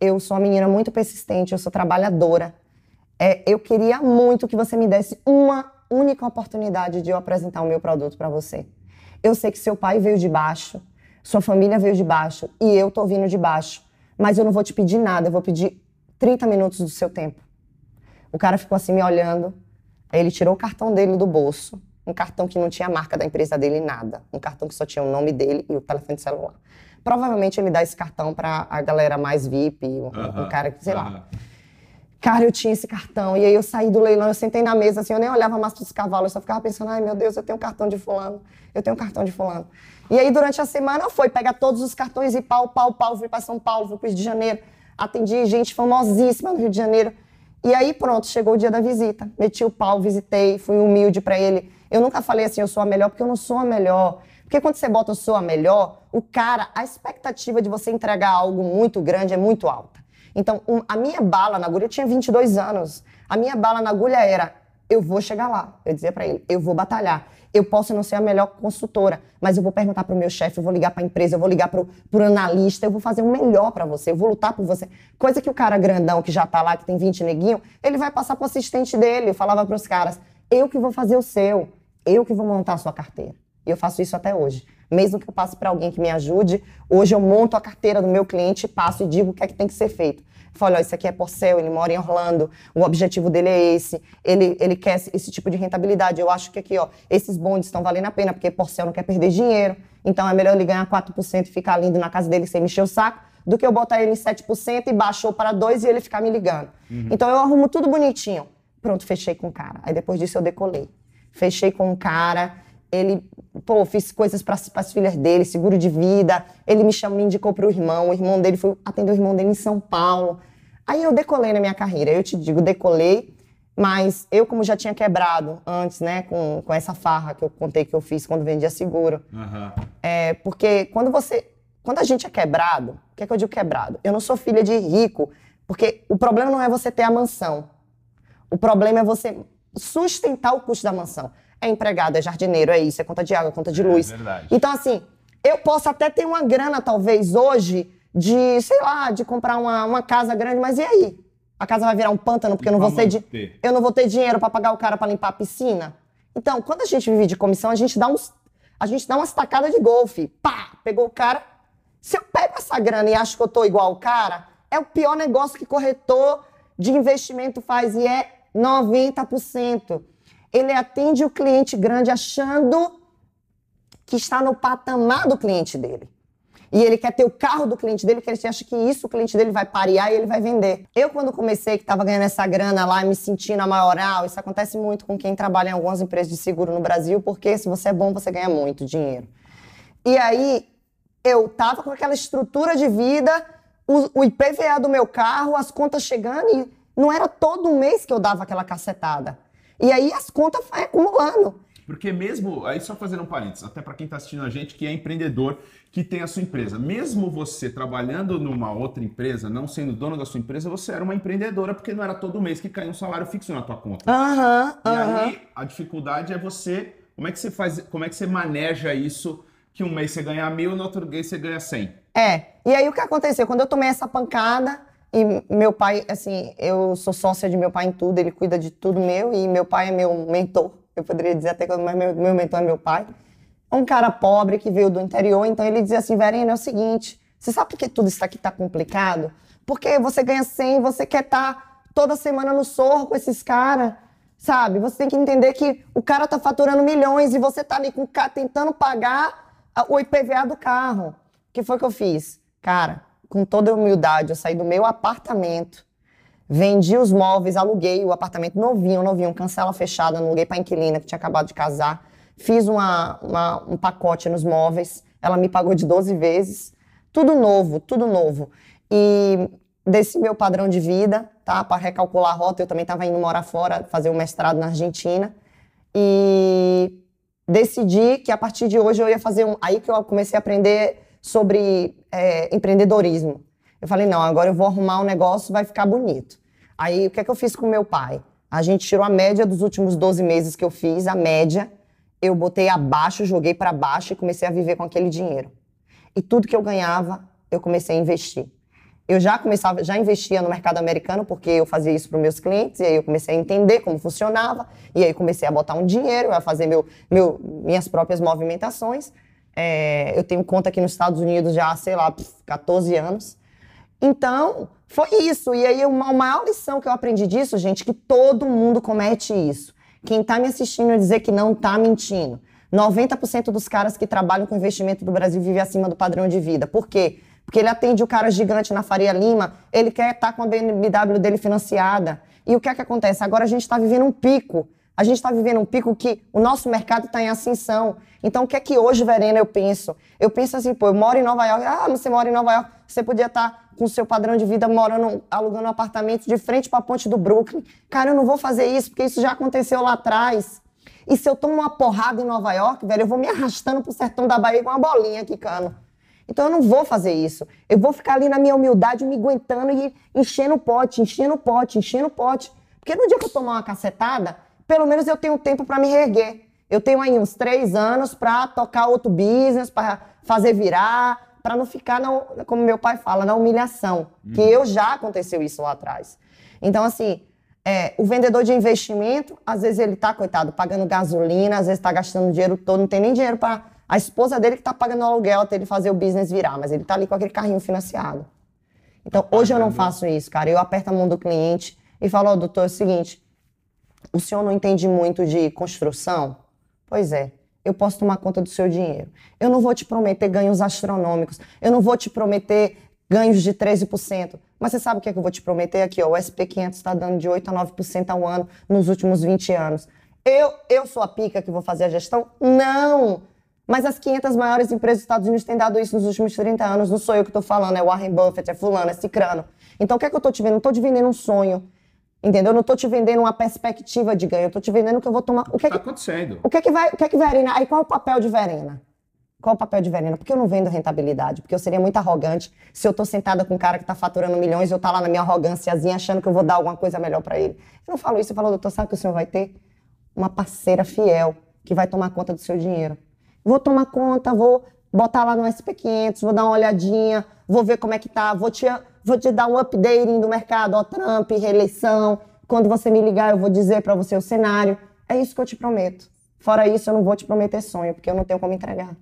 Eu sou uma menina muito persistente, eu sou trabalhadora. É, eu queria muito que você me desse uma única oportunidade de eu apresentar o meu produto para você. Eu sei que seu pai veio de baixo, sua família veio de baixo e eu tô vindo de baixo. Mas eu não vou te pedir nada, eu vou pedir 30 minutos do seu tempo. O cara ficou assim me olhando. Aí ele tirou o cartão dele do bolso, um cartão que não tinha a marca da empresa dele nada, um cartão que só tinha o nome dele e o telefone celular. Provavelmente ele dá esse cartão para a galera mais VIP, um, um Aham, cara que sei lá. Cara, eu tinha esse cartão. E aí eu saí do leilão, eu sentei na mesa, assim, eu nem olhava mais pros cavalos, eu só ficava pensando, ai meu Deus, eu tenho um cartão de fulano, eu tenho um cartão de fulano. E aí durante a semana foi pegar todos os cartões e pau, pau, pau, fui pra São Paulo, fui pro Rio de Janeiro, atendi gente famosíssima no Rio de Janeiro. E aí pronto, chegou o dia da visita. Meti o pau, visitei, fui humilde pra ele. Eu nunca falei assim, eu sou a melhor, porque eu não sou a melhor. Porque quando você bota eu sou a melhor, o cara, a expectativa de você entregar algo muito grande é muito alta. Então, um- a minha bala na agulha, eu tinha 22 anos. A minha bala na agulha era: eu vou chegar lá. Eu dizia pra ele: eu vou batalhar. Eu posso não ser a melhor consultora, mas eu vou perguntar pro meu chefe, eu vou ligar pra empresa, eu vou ligar pro, pro analista, eu vou fazer o melhor pra você, eu vou lutar por você. Coisa que o cara grandão que já tá lá, que tem 20 neguinho, ele vai passar pro assistente dele. Eu falava pros caras: eu que vou fazer o seu, eu que vou montar a sua carteira. E eu faço isso até hoje. Mesmo que eu passe para alguém que me ajude, hoje eu monto a carteira do meu cliente, passo e digo o que é que tem que ser feito. Falo, ó, isso aqui é Porcel, ele mora em Orlando, o objetivo dele é esse, ele, ele quer esse, esse tipo de rentabilidade. Eu acho que aqui, ó, esses bondes estão valendo a pena, porque Porcel não quer perder dinheiro, então é melhor ele ganhar 4% e ficar lindo na casa dele sem mexer o saco, do que eu botar ele em 7% e baixou para 2% e ele ficar me ligando. Então eu arrumo tudo bonitinho. Pronto, fechei com o cara. Aí depois disso eu decolei. Fechei com um cara, ele, pô, fiz coisas para as filhas dele, seguro de vida. Ele me chamou, me indicou pro irmão, o irmão dele foi atender o irmão dele em São Paulo. Aí eu decolei na minha carreira. Eu te digo, decolei, mas eu, como já tinha quebrado antes, né, com, com essa farra que eu contei que eu fiz quando vendia seguro, Aham. é, porque quando você. Quando a gente é quebrado, o que é que eu digo quebrado? Eu não sou filha de rico, porque o problema não é você ter a mansão. O problema é você sustentar o custo da mansão. É empregado, é jardineiro, é isso, é conta de água, conta de É luz. verdade. Então, assim, eu posso até ter uma grana, talvez, hoje, de, sei lá, de comprar uma, uma casa grande, mas e aí? A casa vai virar um pântano porque eu não vou ter, di- eu não vou ter dinheiro para pagar o cara para limpar a piscina. Então, quando a gente vive de comissão, a gente dá uns a gente dá umas tacadas de golfe. Pá, pegou o cara. Se eu pego essa grana e acho que eu tô igual o cara, é o pior negócio que corretor de investimento faz e é 90%. Ele atende o cliente grande achando que está no patamar do cliente dele. E ele quer ter o carro do cliente dele, porque ele acha que isso o cliente dele vai parear e ele vai vender. Eu, quando comecei, que estava ganhando essa grana lá, me sentindo a maioral, isso acontece muito com quem trabalha em algumas empresas de seguro no Brasil, porque se você é bom, você ganha muito dinheiro. E aí, eu tava com aquela estrutura de vida, o, o IPVA do meu carro, as contas chegando, e não era todo mês que eu dava aquela cacetada. E aí as contas vai acumulando. Porque mesmo, aí só fazendo um parênteses, até para quem está assistindo a gente que é empreendedor, que tem a sua empresa, mesmo você trabalhando numa outra empresa, não sendo dono da sua empresa, você era uma empreendedora, porque não era todo mês que caía um salário fixo na tua conta. Aham, E aham. aí a dificuldade é você, como é que você faz, como é que você maneja isso, que um mês você ganha mil, no outro mês você ganha cem. É, e aí o que aconteceu? Quando eu tomei essa pancada, e meu pai, assim, eu sou sócia de meu pai em tudo, ele cuida de tudo meu, e meu pai é meu mentor. Eu poderia dizer até que mas meu, meu mentor é meu pai. Um cara pobre que veio do interior, então ele dizia assim, Verena, é o seguinte, você sabe por que tudo isso aqui tá complicado? Porque você ganha 100, você quer estar toda semana no sorro com esses caras, sabe? Você tem que entender que o cara tá faturando milhões e você tá ali com o cara tentando pagar o IPVA do carro. O que foi que eu fiz? Cara, com toda humildade, eu saí do meu apartamento, vendi os móveis, aluguei o apartamento novinho, novinho, cancela fechada, aluguei pra inquilina que tinha acabado de casar. fiz uma, uma, um pacote nos móveis, ela me pagou de 12 vezes, tudo novo, tudo novo. E desse meu padrão de vida, tá? Para recalcular a rota, eu também estava indo morar fora, fazer um mestrado na Argentina. E decidi que a partir de hoje eu ia fazer um. Aí que eu comecei a aprender sobre é, empreendedorismo. Eu falei, não, agora eu vou arrumar um negócio, vai ficar bonito. Aí o que é que eu fiz com meu pai? A gente tirou a média dos últimos 12 meses que eu fiz, a média, eu botei abaixo, joguei para baixo e comecei a viver com aquele dinheiro. E tudo que eu ganhava, eu comecei a investir. Eu já começava, já investia no mercado americano, porque eu fazia isso para meus clientes, e aí eu comecei a entender como funcionava, e aí comecei a botar um dinheiro, a fazer meu, meu, minhas próprias movimentações. É, eu tenho conta aqui nos Estados Unidos já sei lá, 14 anos. Então, foi isso. E aí, uma, maior lição que eu aprendi disso, gente, que todo mundo comete isso. Quem está me assistindo dizer que não está mentindo. 90% dos caras que trabalham com investimento do Brasil vivem acima do padrão de vida. Por quê? Porque ele atende o cara gigante na Faria Lima, ele quer estar com a BMW dele financiada. E o que é que acontece? Agora a gente está vivendo um pico. A gente está vivendo um pico que o nosso mercado está em ascensão. Então, o que é que hoje, Verena, eu penso? Eu penso assim, pô, eu moro em Nova York. Ah, você mora em Nova York. Você podia estar tá com o seu padrão de vida morando, alugando um apartamento de frente para a ponte do Brooklyn. Cara, eu não vou fazer isso, porque isso já aconteceu lá atrás. E se eu tomo uma porrada em Nova York, velho, eu vou me arrastando pro sertão da Bahia com uma bolinha aqui, cano. Então eu não vou fazer isso. Eu vou ficar ali na minha humildade, me aguentando e enchendo o pote, enchendo o pote, enchendo o pote. Porque no dia que eu tomar uma cacetada, pelo menos eu tenho tempo para me reerguer. Eu tenho aí uns três anos para tocar outro business, para fazer virar, para não ficar, na, como meu pai fala, na humilhação. Uhum. Que eu já aconteceu isso lá atrás. Então, assim, é, o vendedor de investimento, às vezes ele tá, coitado, pagando gasolina, às vezes está gastando dinheiro todo, não tem nem dinheiro para a esposa dele que está pagando o aluguel até ele fazer o business virar, mas ele está ali com aquele carrinho financiado. Então, hoje eu não faço isso, cara. Eu aperto a mão do cliente e falo, ó, oh, doutor, é o seguinte, o senhor não entende muito de construção? Pois é, eu posso tomar conta do seu dinheiro. Eu não vou te prometer ganhos astronômicos, eu não vou te prometer ganhos de 13%. Mas você sabe o que, é que eu vou te prometer aqui? Ó, o SP500 está dando de 8% a 9% ao ano nos últimos 20 anos. Eu, eu sou a pica que vou fazer a gestão? Não! Mas as 500 maiores empresas dos Estados Unidos têm dado isso nos últimos 30 anos. Não sou eu que estou falando, é Warren Buffett, é fulano, é cicrano. Então o que é que eu estou te vendendo? Não estou te vendendo um sonho. Entendeu? Eu não estou te vendendo uma perspectiva de ganho. Eu estou te vendendo que eu vou tomar. O que é que, acontecendo? O que é que vai. O que é que Verena. Aí qual é o papel de Verena? Qual é o papel de Verena? Porque eu não vendo rentabilidade, porque eu seria muito arrogante se eu estou sentada com um cara que está faturando milhões e eu estou tá lá na minha arrogânciazinha achando que eu vou dar alguma coisa melhor para ele. Eu não falo isso, eu falo, doutor, sabe que o senhor vai ter? Uma parceira fiel que vai tomar conta do seu dinheiro vou tomar conta, vou botar lá no SP500, vou dar uma olhadinha, vou ver como é que tá, vou te, vou te dar um updating do mercado, ó, Trump, reeleição. Quando você me ligar, eu vou dizer para você o cenário. É isso que eu te prometo. Fora isso, eu não vou te prometer sonho, porque eu não tenho como entregar.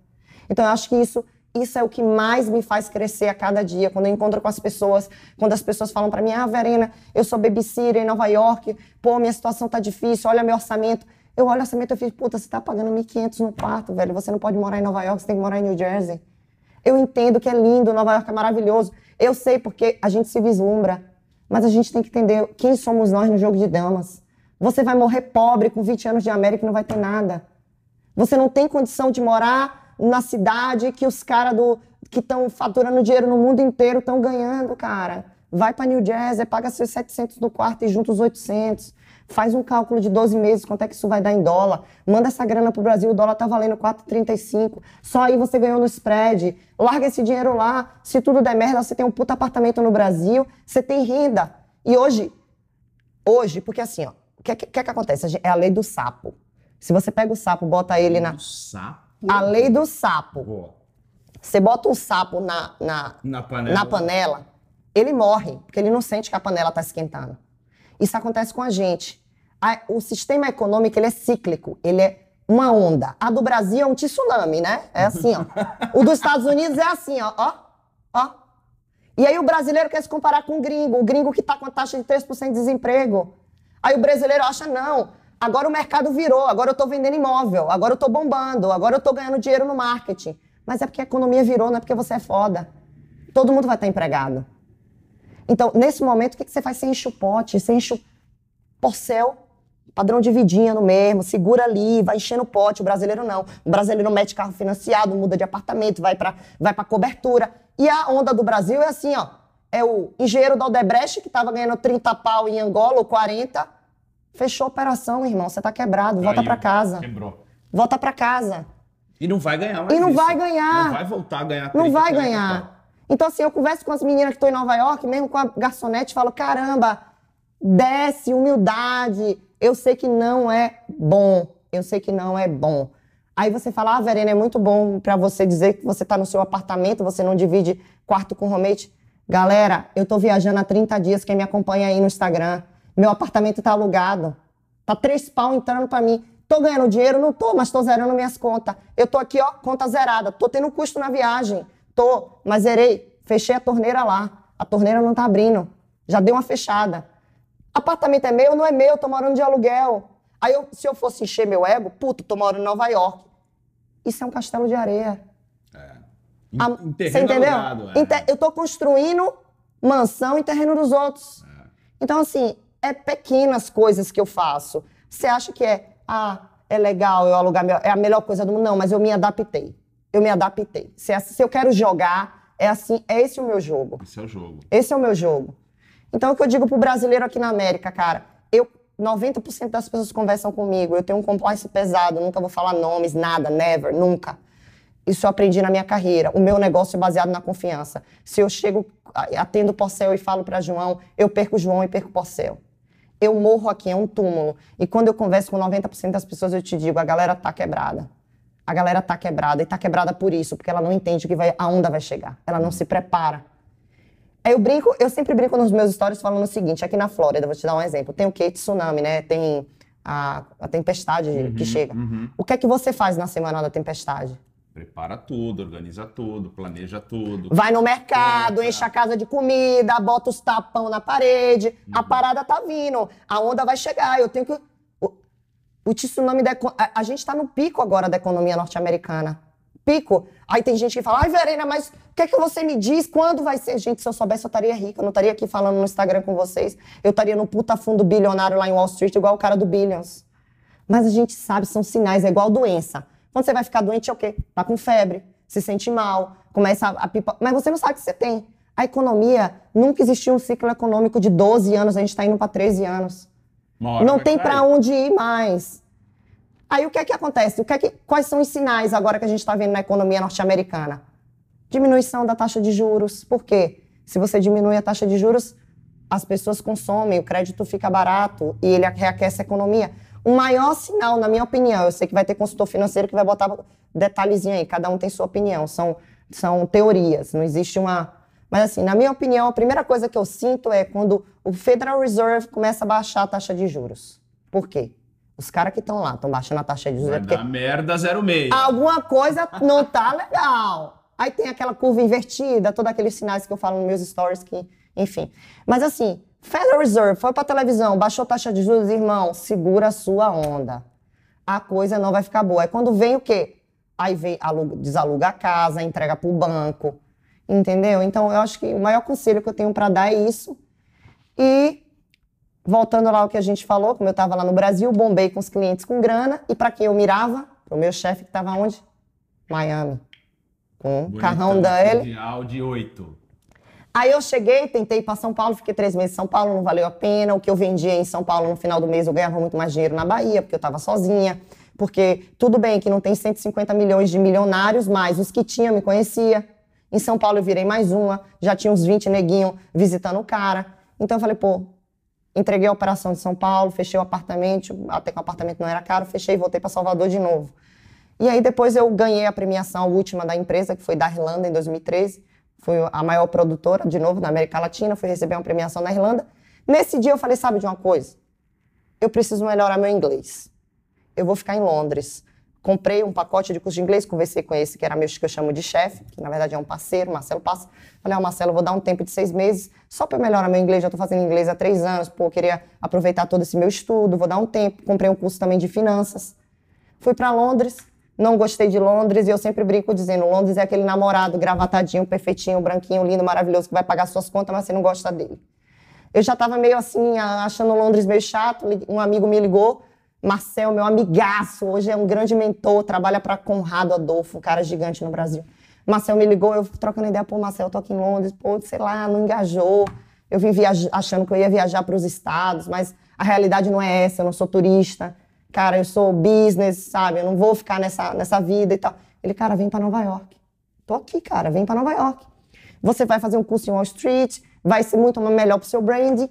Então, eu acho que isso isso é o que mais me faz crescer a cada dia, quando eu encontro com as pessoas, quando as pessoas falam para mim, ah, Verena, eu sou babysitter em Nova York, pô, minha situação tá difícil, olha meu orçamento. Eu olho o orçamento e fico, puta, você tá pagando 1.500 no quarto, velho. Você não pode morar em Nova York, você tem que morar em New Jersey. Eu entendo que é lindo, Nova York é maravilhoso. Eu sei porque a gente se vislumbra. Mas a gente tem que entender quem somos nós no jogo de damas. Você vai morrer pobre com 20 anos de América e não vai ter nada. Você não tem condição de morar na cidade que os caras que estão faturando dinheiro no mundo inteiro estão ganhando, cara. Vai para New Jersey, paga seus 700 no quarto e junta os 800. Faz um cálculo de 12 meses, quanto é que isso vai dar em dólar. Manda essa grana pro Brasil, o dólar tá valendo 4,35. Só aí você ganhou no spread. Larga esse dinheiro lá. Se tudo der merda, você tem um puta apartamento no Brasil, você tem renda. E hoje, hoje, porque assim, ó, o que, que, que, que acontece? É a lei do sapo. Se você pega o sapo, bota ele na. Sapo? A lei do sapo. Você bota um sapo na, na, na, panela. na panela, ele morre, porque ele não sente que a panela está esquentando. Isso acontece com a gente. o sistema econômico ele é cíclico, ele é uma onda. A do Brasil é um tsunami, né? É assim, ó. O dos Estados Unidos é assim, ó. ó, ó. E aí o brasileiro quer se comparar com o gringo, o gringo que está com a taxa de 3% de desemprego. Aí o brasileiro acha, não, agora o mercado virou, agora eu estou vendendo imóvel, agora eu estou bombando, agora eu estou ganhando dinheiro no marketing. Mas é porque a economia virou, não é porque você é foda. Todo mundo vai estar empregado. Então, nesse momento, o que, que você faz? Você enche o pote, você enche o porcel Padrão de vidinha no mesmo, segura ali, vai enchendo o pote. O brasileiro não. O brasileiro mete carro financiado, muda de apartamento, vai para vai pra cobertura. E a onda do Brasil é assim, ó. É o engenheiro da Odebrecht, que tava ganhando 30 pau em Angola, ou 40. Fechou a operação, irmão. Você tá quebrado. Volta para casa. Quebrou. Volta para casa. E não vai ganhar mais E não isso. vai ganhar. Não vai voltar a ganhar Não 30, vai 40 ganhar. Então, assim, eu converso com as meninas que estão em Nova York, mesmo com a garçonete, falo: caramba, desce, humildade. Eu sei que não é bom. Eu sei que não é bom. Aí você fala: ah, Verena, é muito bom pra você dizer que você tá no seu apartamento, você não divide quarto com roommate. Galera, eu tô viajando há 30 dias, quem me acompanha aí no Instagram. Meu apartamento tá alugado. Tá três pau entrando pra mim. Tô ganhando dinheiro? Não tô, mas tô zerando minhas contas. Eu tô aqui, ó, conta zerada. Tô tendo custo na viagem. Tô, mas zerei. Fechei a torneira lá. A torneira não tá abrindo. Já deu uma fechada. Apartamento é meu? Não é meu, tô morando de aluguel. Aí, eu, se eu fosse encher meu ego, puto, tô morando em Nova York. Isso é um castelo de areia. Em, A- em terreno Você entendeu? alugado, é. Te- Eu tô construindo mansão em terreno dos outros. Então, assim, é pequenas coisas que eu faço. Você acha que é, ah, é legal eu alugar, meu, é a melhor coisa do mundo? Não, mas eu me adaptei. Eu me adaptei. Se, é- se eu quero jogar, é assim, é esse o meu jogo. Esse é o jogo. Esse é o meu jogo. Então, o que eu digo pro brasileiro aqui na América, cara, eu 90% das pessoas conversam comigo, eu tenho um compliance pesado, nunca vou falar nomes, nada, never, nunca. Isso eu aprendi na minha carreira. O meu negócio é baseado na confiança. Se eu chego, atendo o Porcel e falo para João, eu perco o João e perco o Porcel. Eu morro aqui, é um túmulo. E quando eu converso com 90% das pessoas, eu te digo, a galera tá quebrada. A galera tá quebrada e tá quebrada por isso, porque ela não entende que vai, a onda vai chegar. Ela não se prepara. Aí eu brinco, eu sempre brinco nos meus stories falando o seguinte, aqui na Flórida, vou te dar um exemplo. Tem o que? Tsunami, né? Tem a, a tempestade que chega. O que é que você faz na semana da tempestade? Prepara tudo, organiza tudo, planeja tudo. Vai no mercado, enche a casa de comida, bota os tapão na parede. A parada tá vindo. A onda vai chegar. Eu tenho que. O, o tsunami da. A, a gente tá no pico agora da economia norte-americana. Pico. Aí tem gente que fala, ai, Verena, mas o que é que você me diz? Quando vai ser? Gente, se eu soubesse, eu estaria rica. Eu não estaria aqui falando no Instagram com vocês. Eu estaria no puta fundo bilionário lá em Wall Street, igual o cara do Billions. Mas a gente sabe, são sinais, é igual doença. Quando você vai ficar doente, é o quê? Tá com febre, se sente mal, começa a, pipa... Mas você não sabe que você tem. A economia, nunca existiu um ciclo econômico de 12 anos, a gente tá indo para 13 anos. Não tem para onde ir mais. Aí o que é que acontece? O que é que, quais são os sinais agora que a gente está vendo na economia norte-americana? Diminuição da taxa de juros. Por quê? Se você diminui a taxa de juros, as pessoas consomem, o crédito fica barato e ele reaquece a economia. O maior sinal, na minha opinião, eu sei que vai ter consultor financeiro que vai botar detalhezinho aí, cada um tem sua opinião, são, são teorias, não existe uma. Mas, assim, na minha opinião, a primeira coisa que eu sinto é quando o Federal Reserve começa a baixar a taxa de juros. Por quê? Os caras que estão lá estão baixando a taxa de juros Vai é porque merda 0,6. alguma coisa não tá legal. Aí tem aquela curva invertida, todos aqueles sinais que eu falo nos meus stories que, enfim. Mas assim, Federal Reserve foi pra televisão, baixou a taxa de juros, irmão, segura a sua onda. A coisa não vai ficar boa. Aí quando vem o quê? Aí vem, aluga, desaluga a casa, entrega pro banco. Entendeu? Então eu acho que o maior conselho que eu tenho pra dar é isso. E voltando lá ao que a gente falou, como eu estava lá no Brasil, bombei com os clientes com grana. E para quem eu mirava? O meu chefe que estava onde? Miami. Com um Bonitão, carrão dele. De Audi 8. Aí eu cheguei, tentei ir para São Paulo, fiquei três meses em São Paulo, não valeu a pena. O que eu vendia em São Paulo no final do mês eu ganhava muito mais dinheiro na Bahia, porque eu estava sozinha. Porque tudo bem que não tem 150 milhões de milionários, mas os que tinham me conhecia. Em São Paulo eu virei mais uma, já tinha uns 20 neguinhos visitando o cara. Então eu falei, pô, entreguei a operação de São Paulo, fechei o apartamento, até que o apartamento não era caro, fechei e voltei para Salvador de novo. E aí depois eu ganhei a premiação última da empresa, que foi da Irlanda em 2013. Fui a maior produtora, de novo, na América Latina, fui receber uma premiação na Irlanda. Nesse dia eu falei, sabe de uma coisa? Eu preciso melhorar meu inglês. Eu vou ficar em Londres. Comprei um pacote de curso de inglês, conversei com esse que era meu que eu chamo de chefe, que na verdade é um parceiro, Marcelo Passa. Falei, ó, Marcelo, eu vou dar um tempo de seis meses só para melhorar meu inglês. Já estou fazendo inglês há três anos, pô, queria aproveitar todo esse meu estudo, vou dar um tempo. Comprei um curso também de finanças. Fui para Londres, não gostei de Londres e eu sempre brinco dizendo: Londres é aquele namorado gravatadinho, perfeitinho, branquinho, lindo, maravilhoso, que vai pagar suas contas, mas você não gosta dele. Eu já tava meio assim, achando Londres meio chato. Um amigo me ligou, Marcel, meu amigaço, hoje é um grande mentor, trabalha para Conrado Adolfo, um cara gigante no Brasil. Marcel me ligou, eu trocando ideia, pô, Marcel, eu tô aqui em Londres, pô, sei lá, não engajou. Eu vim achando que eu ia viajar para os estados, mas a realidade não é essa, eu não sou turista. Cara, eu sou business, sabe? Eu não vou ficar nessa, nessa vida e tal. Ele, cara, vem para Nova York. Tô aqui, cara, vem para Nova York. Você vai fazer um curso em Wall Street, vai ser muito melhor pro seu brand.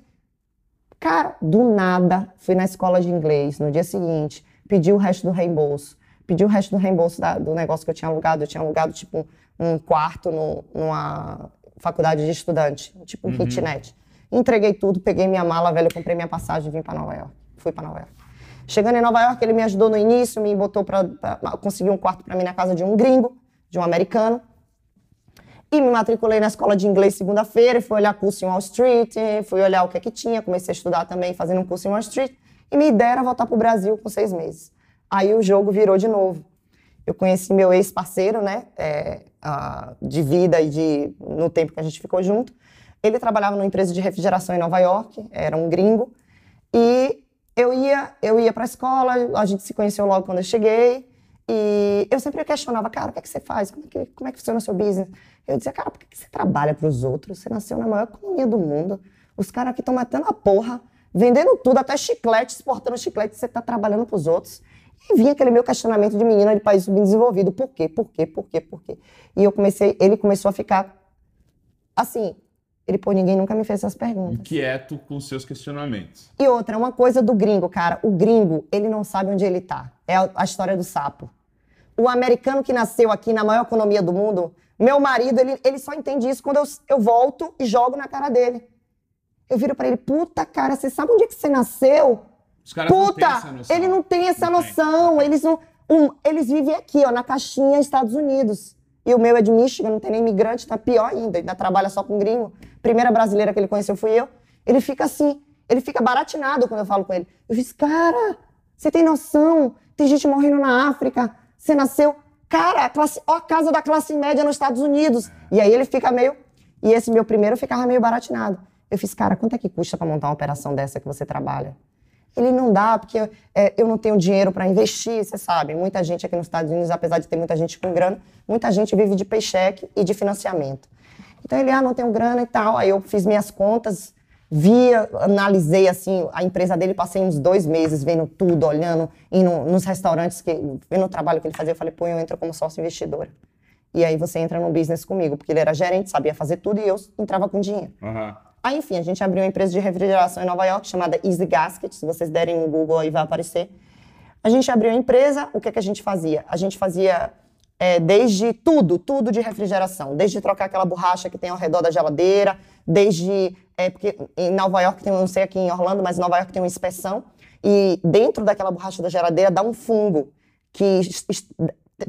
Cara, do nada, fui na escola de inglês no dia seguinte, pedi o resto do reembolso. Pedi o resto do reembolso da, do negócio que eu tinha alugado. Eu tinha alugado, tipo, um quarto no, numa faculdade de estudante, tipo um uhum. kitnet. Entreguei tudo, peguei minha mala, velho, comprei minha passagem e vim para Nova York. Fui para Nova York. Chegando em Nova York, ele me ajudou no início, me botou para conseguir um quarto para mim na casa de um gringo, de um americano. E me matriculei na escola de inglês segunda-feira, fui olhar curso em Wall Street, fui olhar o que é que tinha, comecei a estudar também, fazendo um curso em Wall Street. E me ideia era voltar para o Brasil com seis meses. Aí o jogo virou de novo. Eu conheci meu ex-parceiro, né, é, de vida e de no tempo que a gente ficou junto. Ele trabalhava numa empresa de refrigeração em Nova York, era um gringo. E eu ia, eu ia para a escola, a gente se conheceu logo quando eu cheguei. E eu sempre questionava, cara, o que é que você faz? Como é que, como é que funciona o seu business? Eu dizia, cara, por que você trabalha para os outros? Você nasceu na maior economia do mundo. Os caras aqui estão matando a porra, vendendo tudo, até chiclete, exportando chiclete, você está trabalhando para os outros. E vinha aquele meu questionamento de menina de país subdesenvolvido. Por quê? Por quê? Por quê? Por quê? E eu comecei, ele começou a ficar assim. Ele, pô, ninguém nunca me fez essas perguntas. Inquieto com seus questionamentos. E outra, uma coisa do gringo, cara. O gringo, ele não sabe onde ele tá. É a história do sapo. O americano que nasceu aqui na maior economia do mundo, meu marido, ele, ele só entende isso quando eu, eu volto e jogo na cara dele. Eu viro para ele, puta cara, você sabe onde é que você nasceu? Os caras puta, não têm essa ele não tem essa não noção. Tem. Eles, não, um, eles vivem aqui, ó, na caixinha Estados Unidos. E o meu é de Michigan, não tem nem imigrante, tá pior ainda, ainda trabalha só com gringo. Primeira brasileira que ele conheceu fui eu. Ele fica assim, ele fica baratinado quando eu falo com ele. Eu disse, cara, você tem noção? Tem gente morrendo na África. Você nasceu Cara, a, classe, ó, a casa da classe média nos Estados Unidos. E aí ele fica meio. E esse meu primeiro ficava meio baratinado. Eu fiz, cara, quanto é que custa para montar uma operação dessa que você trabalha? Ele não dá, porque é, eu não tenho dinheiro para investir, você sabe. Muita gente aqui nos Estados Unidos, apesar de ter muita gente com grana, muita gente vive de paycheck e de financiamento. Então ele, ah, não tenho grana e tal. Aí eu fiz minhas contas, via, analisei assim a empresa dele, passei uns dois meses vendo tudo, olhando, indo nos restaurantes, que, vendo o trabalho que ele fazia. Eu falei, pô, eu entro como sócio investidora. E aí você entra no business comigo, porque ele era gerente, sabia fazer tudo e eu entrava com dinheiro. Uhum. Aí, enfim, a gente abriu uma empresa de refrigeração em Nova York chamada Easy Gasket. Se vocês derem no Google aí vai aparecer. A gente abriu a empresa, o que, que a gente fazia? A gente fazia é, desde tudo, tudo de refrigeração. Desde trocar aquela borracha que tem ao redor da geladeira, desde é porque em Nova York tem, não sei aqui em Orlando, mas em Nova York tem uma inspeção e dentro daquela borracha da geladeira dá um fungo que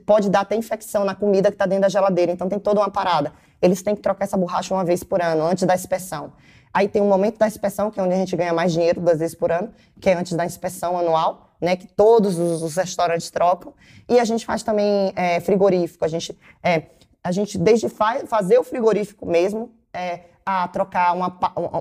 pode dar até infecção na comida que está dentro da geladeira. Então tem toda uma parada. Eles têm que trocar essa borracha uma vez por ano, antes da inspeção. Aí tem um momento da inspeção, que é onde a gente ganha mais dinheiro duas vezes por ano, que é antes da inspeção anual, né, que todos os, os restaurantes trocam. E a gente faz também é, frigorífico. A gente, é, a gente desde fa fazer o frigorífico mesmo, é, a trocar uma,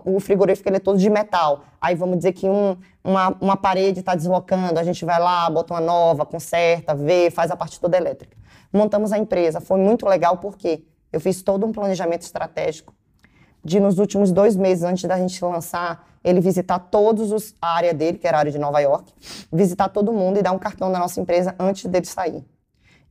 um, o frigorífico ele é todo de metal. Aí vamos dizer que um, uma, uma parede está deslocando, a gente vai lá, bota uma nova, conserta, vê, faz a parte toda elétrica. Montamos a empresa. Foi muito legal porque eu fiz todo um planejamento estratégico de nos últimos dois meses antes da gente lançar, ele visitar todos os a área dele, que era a área de Nova York, visitar todo mundo e dar um cartão da nossa empresa antes dele sair.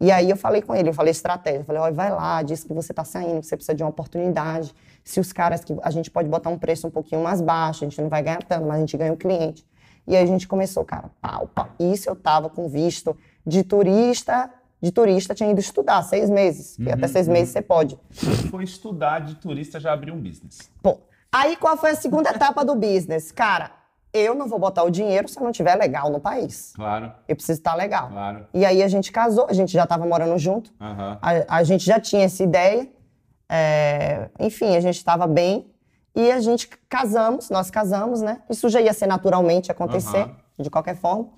E aí eu falei com ele, eu falei estratégia, eu falei, olha, vai lá, diz que você está saindo, que você precisa de uma oportunidade. Se os caras que a gente pode botar um preço um pouquinho mais baixo, a gente não vai ganhar tanto, mas a gente ganha o um cliente. E aí a gente começou, cara, pau, pau. Isso eu tava com visto de turista, de turista tinha ido estudar seis meses, uhum, até seis uhum. meses você pode. For estudar de turista, já abriu um business. Bom, aí qual foi a segunda etapa do business? Cara, eu não vou botar o dinheiro se eu não estiver legal no país. Claro. Eu preciso estar legal. Claro. E aí a gente casou, a gente já estava morando junto, uhum. a, a, gente já tinha essa ideia. É, enfim, a gente estava bem e a gente casamos, nós casamos, né? Isso já ia ser naturalmente acontecer, uhum. de qualquer forma.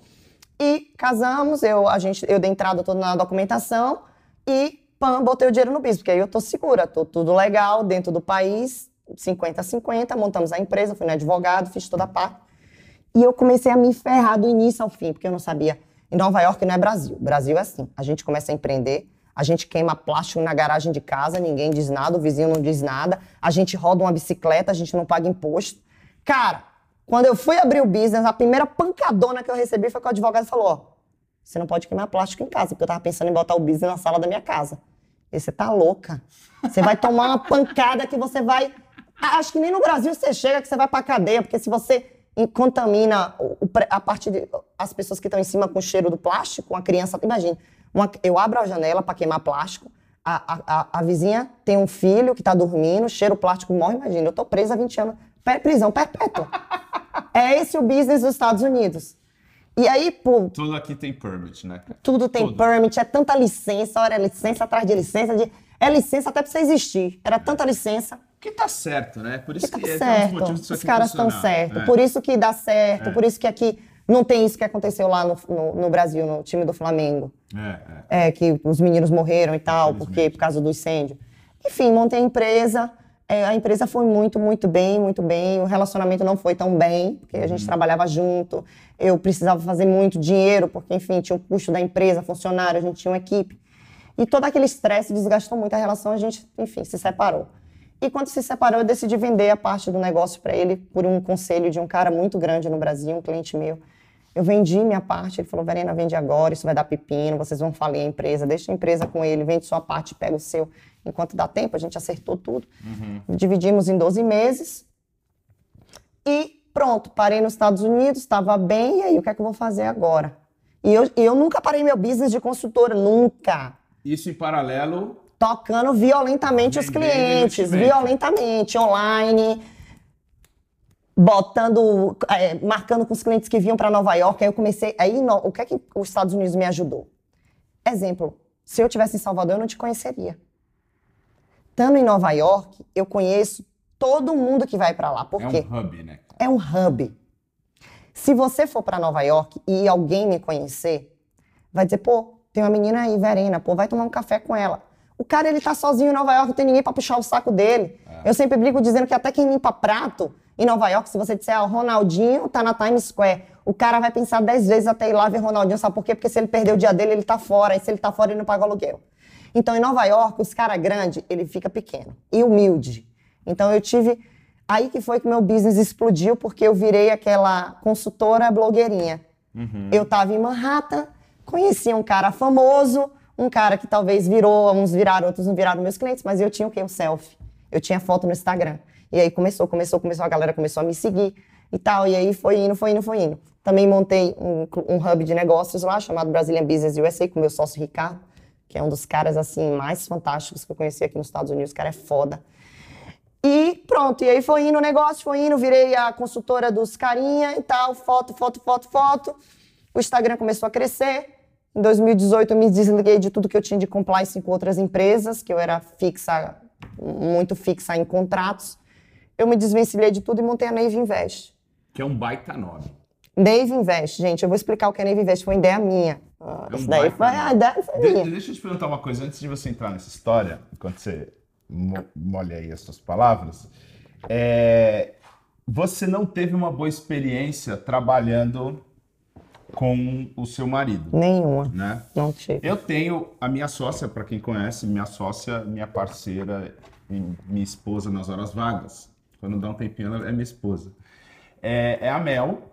E casamos, eu, a gente, eu dei entrada toda na documentação e pam, botei o dinheiro no bis, porque aí eu tô segura, tô tudo legal dentro do país, 50 a 50, montamos a empresa, fui no advogado, fiz toda a parte. E eu comecei a me ferrar do início ao fim, porque eu não sabia. Em Nova York não é Brasil. Brasil é assim. A gente começa a empreender, a gente queima plástico na garagem de casa, ninguém diz nada, o vizinho não diz nada. A gente roda uma bicicleta, a gente não paga imposto. Cara, quando eu fui abrir o business, a primeira pancadona que eu recebi foi que o advogado falou: ó, você não pode queimar plástico em casa, porque eu tava pensando em botar o business na sala da minha casa. E você tá louca. Você vai tomar uma pancada que você vai. Acho que nem no Brasil você chega que você vai pra cadeia, porque se você contamina a parte de, as pessoas que estão em cima com o cheiro do plástico, uma criança, imagina, uma, eu abro a janela para queimar plástico, a, a, a, vizinha tem um filho que está dormindo, cheiro plástico morre, imagina, eu tô presa há 20 anos, prisão perpétua. é esse o business dos Estados Unidos. E aí, pô. Tudo aqui tem permit, né? Tudo tem tudo. permit, é tanta licença, olha, é licença atrás de licença, de, é licença até pra você existir. Era tanta licença. Que tá certo, né? Por isso que, que tá é certo. Os caras estão certo. É. Por isso que dá certo, é. por isso que aqui não tem isso que aconteceu lá no, no, no Brasil, no time do Flamengo. É, é. é, que os meninos morreram e tal, porque por causa do incêndio. Enfim, montei a empresa. É, a empresa foi muito, muito bem, muito bem. O relacionamento não foi tão bem, porque a gente uhum. trabalhava junto. Eu precisava fazer muito dinheiro, porque, enfim, tinha o custo da empresa, funcionário, a gente tinha uma equipe. E todo aquele estresse desgastou muito a relação, a gente, enfim, se separou. E quando se separou, eu decidi vender a parte do negócio para ele por um conselho de um cara muito grande no Brasil, um cliente meu. Eu vendi minha parte, ele falou, Verena, vende agora, isso vai dar pepino, vocês vão falir a empresa, deixa a empresa com ele, vende sua parte, pega o seu. Enquanto dá tempo, a gente acertou tudo. Uhum. Dividimos em 12 meses. E pronto, parei nos Estados Unidos, estava bem, e aí o que é que eu vou fazer agora? E eu, eu nunca parei meu business de consultora, nunca. Isso em paralelo tocando violentamente os clientes, violentamente, online, botando, é, marcando com os clientes que vinham para Nova York. Aí eu comecei. Aí no, o que é que os Estados Unidos me ajudou? Exemplo, se eu tivesse em Salvador, eu não te conheceria. Estando em Nova York, eu conheço todo mundo que vai para lá. Por quê? É um hub, né? É um hub. Se você for para Nova York e alguém me conhecer, vai dizer, pô, tem uma menina aí, Verena, pô, vai tomar um café com ela. O cara, ele tá sozinho em Nova York, não tem ninguém para puxar o saco dele. É. Eu sempre brigo dizendo que até quem limpa prato em Nova York, se você disser, ah, o Ronaldinho tá na Times Square, o cara vai pensar dez vezes até ir lá ver Ronaldinho, sabe por quê? Porque se ele perder o dia dele, ele tá fora, e se ele tá fora, ele não paga aluguel. Então, em Nova York, os caras grandes, ele fica pequeno e humilde. Então, eu tive... Aí que foi que meu business explodiu, porque eu virei aquela consultora blogueirinha. Uhum. Eu tava em Manhattan, conheci um cara famoso, um cara que talvez virou, uns viraram, outros não viraram meus clientes, mas eu tinha o quê? Um selfie. Eu tinha foto no Instagram. E aí começou, começou, começou, a galera começou a me seguir e tal. E aí foi indo, foi indo, foi indo. Também montei um, um hub de negócios lá, chamado Brazilian Business USA, com meu sócio Ricardo, que é um dos caras, assim, mais fantásticos que eu conheci aqui nos Estados Unidos. O cara é foda. E pronto, e aí foi indo o negócio, foi indo, virei a consultora dos carinha e tal, foto, foto, foto, foto. O Instagram começou a crescer. Em 2018 eu me desliguei de tudo que eu tinha de compliance com outras empresas, que eu era fixa, muito fixa em contratos eu me desvencilhei de tudo e montei a Nave Invest. Que é um baita nome. Nave Invest, gente, eu vou explicar o que é Nave Invest, foi ideia minha. Ah, é um daí foi a ideia foi de, minha. Deixa eu te perguntar uma coisa, antes de você entrar nessa história, enquanto você molha aí as suas palavras, é, você não teve uma boa experiência trabalhando com o seu marido? Nenhuma. Né? Não tive. Eu tenho a minha sócia, para quem conhece, minha sócia, minha parceira e minha esposa nas horas vagas. Quando dá um tempinho, ela é minha esposa. É, é a Mel.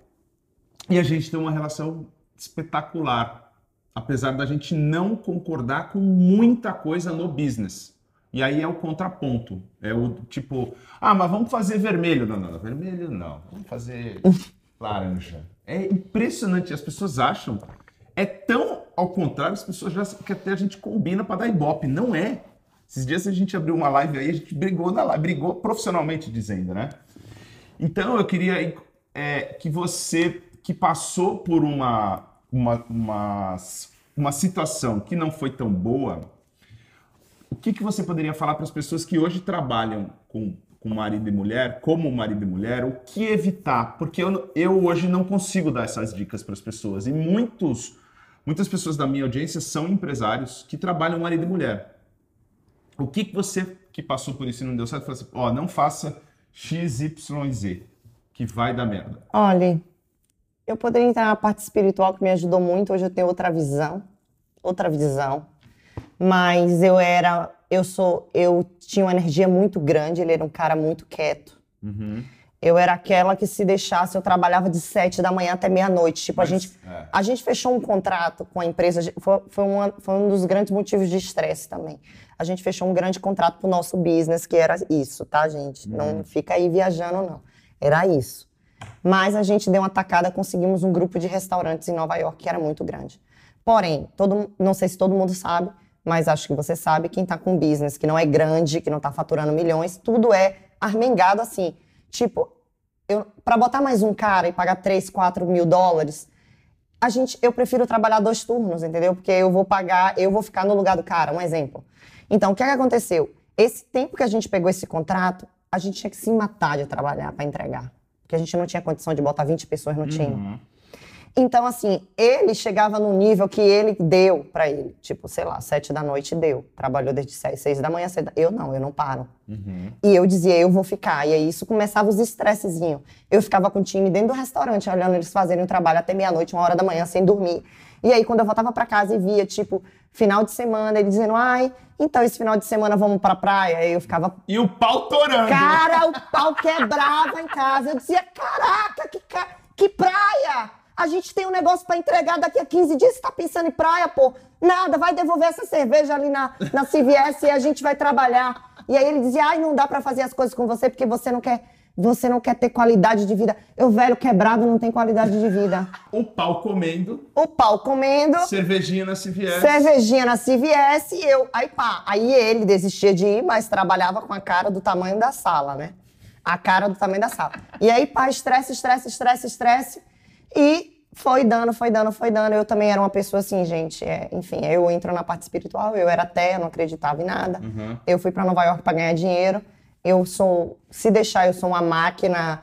E a gente tem uma relação espetacular. Apesar da gente não concordar com muita coisa no business. E aí é o contraponto. É o tipo, ah, mas vamos fazer vermelho. Não, não, vermelho não. Vamos fazer laranja. É impressionante. As pessoas acham. É tão ao contrário, as pessoas já que até a gente combina para dar ibope. Não é. Esses dias a gente abriu uma live aí, a gente brigou na live, brigou profissionalmente dizendo, né? Então eu queria é, que você que passou por uma, uma, uma, uma situação que não foi tão boa, o que, que você poderia falar para as pessoas que hoje trabalham com, com marido e mulher, como marido e mulher, o que evitar? Porque eu, eu hoje não consigo dar essas dicas para as pessoas. E muitos, muitas pessoas da minha audiência são empresários que trabalham marido e mulher. O que, que você que passou por isso e não deu certo, falou assim, ó, não faça XYZ, que vai dar merda. Olha, eu poderia entrar na parte espiritual que me ajudou muito, hoje eu tenho outra visão, outra visão. Mas eu era, eu sou, eu tinha uma energia muito grande, ele era um cara muito quieto. Uhum. Eu era aquela que se deixasse, eu trabalhava de sete da manhã até meia-noite. Tipo, Mas, a gente, é. a gente fechou um contrato com a empresa, foi, foi, uma- foi um dos grandes motivos de estresse também. A gente fechou um grande contrato pro nosso business, que era isso, tá, gente? Não fica aí viajando, não. Era isso. Mas a gente deu uma tacada, conseguimos um grupo de restaurantes em Nova York que era muito grande. Porém, todo, não sei se todo mundo sabe, mas acho que você sabe, quem tá com business que não é grande, que não tá faturando milhões, tudo é armengado assim. Tipo, para botar mais um cara e pagar 3, 4 mil dólares, a gente, eu prefiro trabalhar dois turnos, entendeu? Porque eu vou pagar, eu vou ficar no lugar do cara, um exemplo. Então, o que, é que aconteceu? Esse tempo que a gente pegou esse contrato, a gente tinha que se matar de trabalhar para entregar. Porque a gente não tinha condição de botar 20 pessoas no time. Então, assim, ele chegava no nível que ele deu pra ele. Tipo, sei lá, sete da noite deu. Trabalhou desde seis, seis da manhã, seis da... Eu não, eu não paro. Uhum. E eu dizia, eu vou ficar. E aí isso começava os estressezinhos. Eu ficava com o time dentro do restaurante, olhando eles fazerem o trabalho até meia-noite, uma hora da manhã, sem dormir. E aí, quando eu voltava pra casa e via, tipo, final de semana, ele dizendo, ai, então esse final de semana vamos pra praia. Aí eu ficava E o pau torando. Cara, o pau quebrava em casa. Eu dizia, caraca, que, que praia! A gente tem um negócio pra entregar daqui a 15 dias. Você tá pensando em praia, pô? Nada, vai devolver essa cerveja ali na, na CVS e a gente vai trabalhar. E aí ele dizia, ai, não dá pra fazer as coisas com você porque você não quer, você não quer ter qualidade de vida. Eu, velho, quebrado, não tem qualidade de vida. O pau comendo, O pau comendo, cervejinha na CVS. cervejinha na CVS e eu. Aí pá, aí ele desistia de ir, mas trabalhava com a cara do tamanho da sala, né? A cara do tamanho da sala. E aí, pá, estresse, estresse, estresse, estresse. E foi dando, foi dando, foi dando. Eu também era uma pessoa assim, gente. é, enfim, eu entro na parte espiritual, eu era até, não acreditava em nada. Uhum. Eu fui pra Nova York pra ganhar dinheiro. Eu sou, se deixar, eu sou uma máquina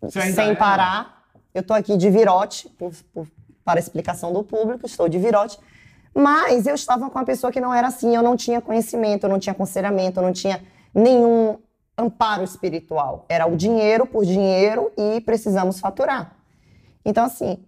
Você sem é, parar. Eu tô aqui de virote, por- por- para explicação do público, estou de virote. Mas eu estava com uma pessoa que não era assim, eu não tinha conhecimento, eu não tinha aconselhamento, eu não tinha nenhum amparo espiritual. Era o dinheiro por dinheiro e precisamos faturar. Então, assim,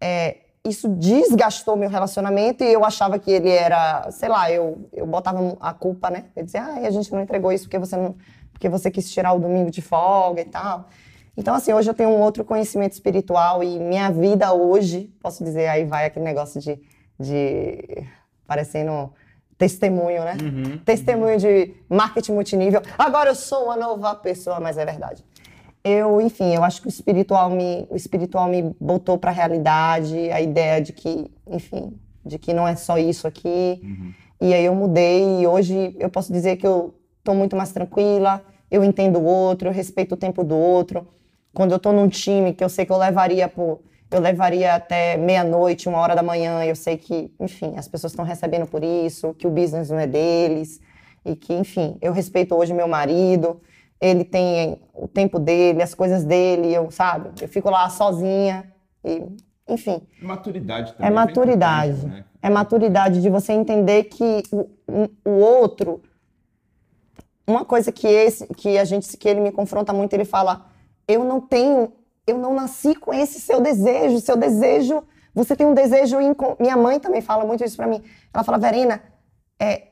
é, isso desgastou meu relacionamento e eu achava que ele era, sei lá, eu, eu botava a culpa, né? Eu dizia, ah, a gente não entregou isso porque você não, porque você quis tirar o domingo de folga e tal. Então, assim, hoje eu tenho um outro conhecimento espiritual e minha vida hoje, posso dizer, aí vai aquele negócio de, de parecendo testemunho, né? Uhum. Testemunho de marketing multinível. Agora eu sou uma nova pessoa, mas é verdade. Eu, enfim, eu acho que o espiritual me, o espiritual me botou para a realidade, a ideia de que, enfim, de que não é só isso aqui. E aí eu mudei e hoje eu posso dizer que eu tô muito mais tranquila, eu entendo o outro, eu respeito o tempo do outro. Quando eu tô num time que eu sei que eu levaria por eu levaria até meia-noite, uma hora da manhã, eu sei que, enfim, as pessoas estão recebendo por isso, que o business não é deles, e que, enfim, eu respeito hoje meu marido, ele tem o tempo dele, as coisas dele, eu, sabe, eu fico lá sozinha, e, enfim, Maturidade também. é bem maturidade. importante, né? É maturidade de você entender que o, o- outro. Uma coisa que esse, que a gente, que ele me confronta muito, ele fala: eu não tenho, eu não nasci com esse seu desejo, seu desejo. Você tem um desejo. Inco... Minha mãe também fala muito isso pra mim. Ela fala, Verena, é,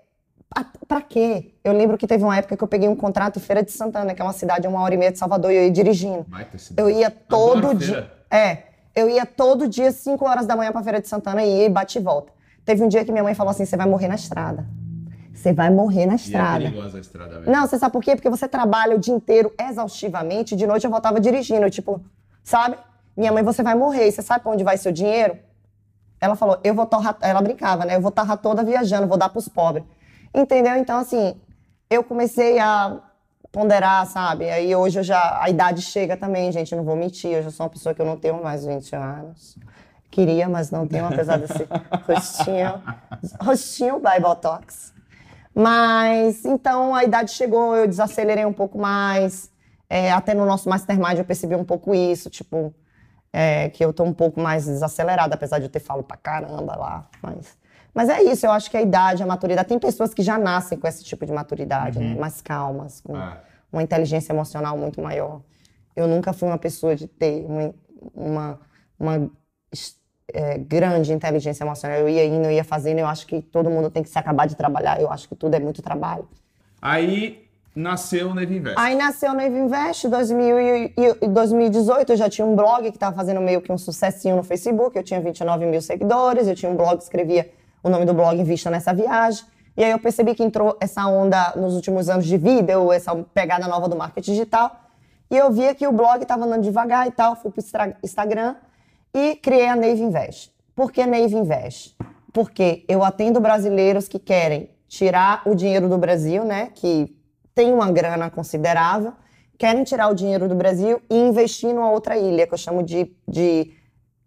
pra, quê? Eu lembro que teve uma época que eu peguei um contrato Feira de Santana, que é uma cidade a uma hora e meia de Salvador, e eu ia dirigindo. Eu ia Adoro todo feira. dia. É, eu ia todo dia, 5 horas da manhã pra Feira de Santana e ia e bate e volta. Teve um dia que minha mãe falou assim: você vai morrer na estrada. Você vai morrer na E é estrada. perigosa a estrada, velho. Não, você sabe por quê? Porque você trabalha o dia inteiro exaustivamente, de noite eu voltava dirigindo, eu, tipo, sabe? Minha mãe, você vai morrer, e você sabe pra onde vai seu dinheiro? Ela falou, eu vou torrar, ela brincava, né? Eu vou torrar toda viajando, vou dar pros pobres. Entendeu? Então, assim, eu comecei a ponderar, sabe? Aí hoje eu já, a idade chega também, gente, não vou mentir, eu já sou uma pessoa que eu não tenho mais 20 anos. Queria, mas não tenho, apesar desse rostinho, rostinho by Botox. Mas, então, a idade chegou, eu desacelerei um pouco mais. É, até no nosso Mastermind eu percebi um pouco isso, tipo, é, que eu tô um pouco mais desacelerada, apesar de eu ter falo pra caramba lá. Mas, Mas é isso, eu acho que a idade, a maturidade. Tem pessoas que já nascem com esse tipo de maturidade, né? Mais calmas, com É. uma inteligência emocional muito maior. Eu nunca fui uma pessoa de ter uma, uma, uma, é, grande inteligência emocional. Eu ia indo, eu ia fazendo. Eu acho que todo mundo tem que se acabar de trabalhar. Eu acho que tudo é muito trabalho. Aí nasceu o Navy Invest. Aí nasceu o Nave Invest, 2000 e, e- 2018 eu já tinha um blog que estava fazendo meio que um sucessinho no Facebook, eu tinha 29 mil seguidores, eu tinha um blog que escrevia o nome do blog Invista Nessa Viagem. E aí eu percebi que entrou essa onda nos últimos anos de vídeo, essa pegada nova do marketing digital. E eu via que o blog estava andando devagar e tal, fui pro Instra- Instagram e criei a Nave Invest. Por que Nave Invest? Porque eu atendo brasileiros que querem tirar o dinheiro do Brasil, né? Que tem uma grana considerável, querem tirar o dinheiro do Brasil e investir numa outra ilha, que eu chamo de, de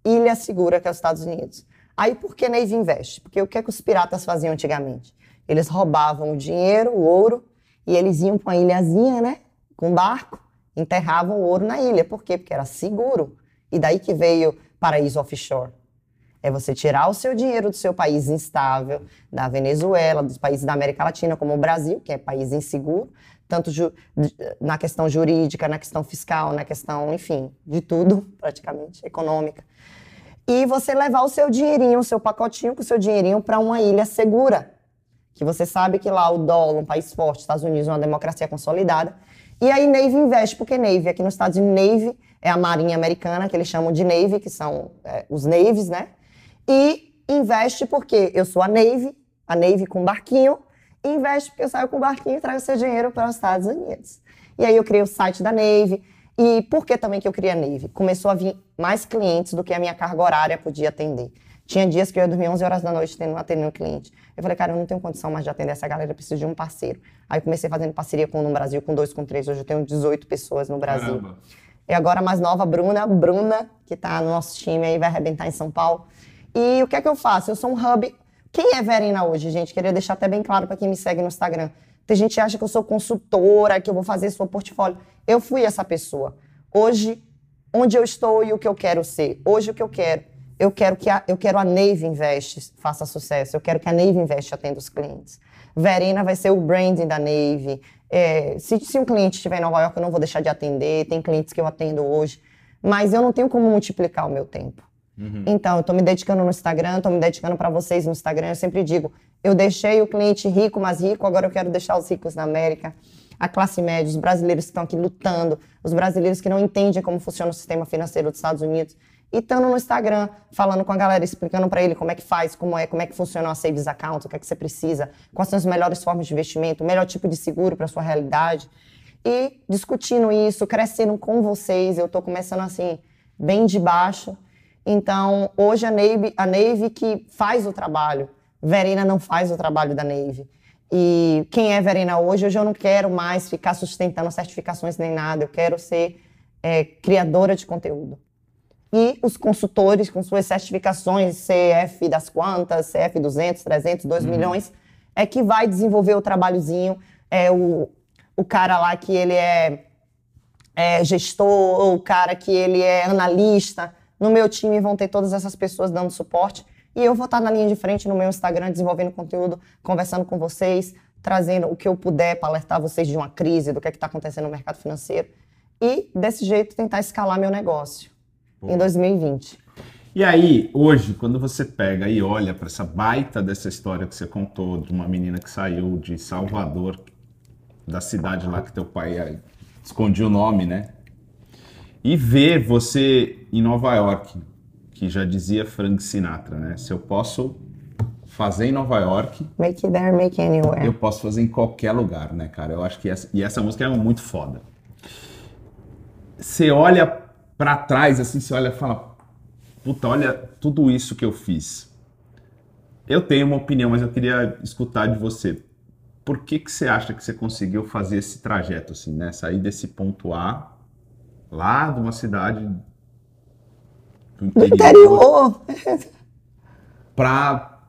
ilha segura, que é os Estados Unidos. Aí por que Navy Invest? Porque o que, é que os piratas faziam antigamente? Eles roubavam o dinheiro, o ouro, e eles iam para uma ilhazinha, né? Com barco, enterravam o ouro na ilha. Por quê? Porque era seguro. E daí que veio paraíso offshore. É você tirar o seu dinheiro do seu país instável, da Venezuela, dos países da América Latina, como o Brasil, que é país inseguro, tanto na questão jurídica, na questão fiscal, na questão, enfim, de tudo, praticamente, econômica. E você levar o seu dinheirinho, o seu pacotinho com o seu dinheirinho para uma ilha segura. Que você sabe que lá o dólar, um país forte, Estados Unidos, uma democracia consolidada. E aí Navy investe, porque Navy, aqui nos Estados Unidos, Navy é a marinha americana, que eles chamam de Navy, que são é, os navies, né? E investe porque eu sou a Navy, a Navy com barquinho, e investe porque eu saio com barquinho e trago seu dinheiro para os Estados Unidos. E aí eu criei o site da Navy. E por que também que eu criei a Navy? Começou a vir mais clientes do que a minha carga horária podia atender. Tinha dias que eu ia dormir 11 horas da noite tendo, atendendo um cliente. Eu falei, cara, eu não tenho condição mais de atender essa galera, eu preciso de um parceiro. Aí eu comecei fazendo parceria com um no Brasil, com dois, com três. Hoje eu tenho 18 pessoas no Brasil. Caramba. E agora a mais nova, Bruna, Bruna, que tá no nosso time aí, vai arrebentar em São Paulo. E o que é que eu faço? Eu sou um hub. Quem é Verena hoje, gente? Queria deixar até bem claro para quem me segue no Instagram. Tem gente que acha que eu sou consultora, que eu vou fazer sua portfólio. Eu fui essa pessoa. Hoje, onde eu estou e o que eu quero ser. Hoje, o que eu quero? Eu quero que a, eu quero a Navy Invest faça sucesso. Eu quero que a Navy Invest atenda os clientes. Verena vai ser o branding da Navy. É, se, se um cliente estiver em Nova York, eu não vou deixar de atender. Tem clientes que eu atendo hoje. Mas eu não tenho como multiplicar o meu tempo. Então, eu estou me dedicando no Instagram, estou me dedicando para vocês no Instagram. Eu sempre digo, eu deixei o cliente rico, mais rico, agora eu quero deixar os ricos na América, a classe média, os brasileiros que estão aqui lutando, os brasileiros que não entendem como funciona o sistema financeiro dos Estados Unidos. E estando no Instagram, falando com a galera, explicando para ele como é que faz, como é, como é que funciona a Savings Account, o que é que você precisa, quais são as melhores formas de investimento, o melhor tipo de seguro para sua realidade. E discutindo isso, crescendo com vocês, eu estou começando assim, bem de baixo. Então, hoje a Navy, a Navy que faz o trabalho, Verena não faz o trabalho da Navy. E quem é Verena hoje, hoje eu não quero mais ficar sustentando certificações nem nada, eu quero ser é, criadora de conteúdo. E os consultores com suas certificações, CF das quantas, CF 200, 300, 2 milhões, é que vai desenvolver o trabalhozinho. É o, o cara lá que ele é, é gestor, ou o cara que ele é analista. No meu time vão ter todas essas pessoas dando suporte. E eu vou estar na linha de frente no meu Instagram, desenvolvendo conteúdo, conversando com vocês, trazendo o que eu puder para alertar vocês de uma crise, do que é está acontecendo no mercado financeiro. E, desse jeito, tentar escalar meu negócio em 2020. E aí, hoje, quando você pega e olha para essa baita dessa história que você contou de uma menina que saiu de Salvador, da cidade lá que teu pai eh, escondia o nome, né? E ver você em Nova York, que já dizia Frank Sinatra, né? Se eu posso fazer em Nova York, Make it there, make it anywhere. eu posso fazer em qualquer lugar, né, cara? Eu acho que essa, e essa música é muito foda. Você olha pra trás, assim, você olha e fala, puta, olha tudo isso que eu fiz. Eu tenho uma opinião, mas eu queria escutar de você. Por que que você acha que você conseguiu fazer esse trajeto, assim, né? Sair desse ponto A, lá de uma cidade do interior, interior. para,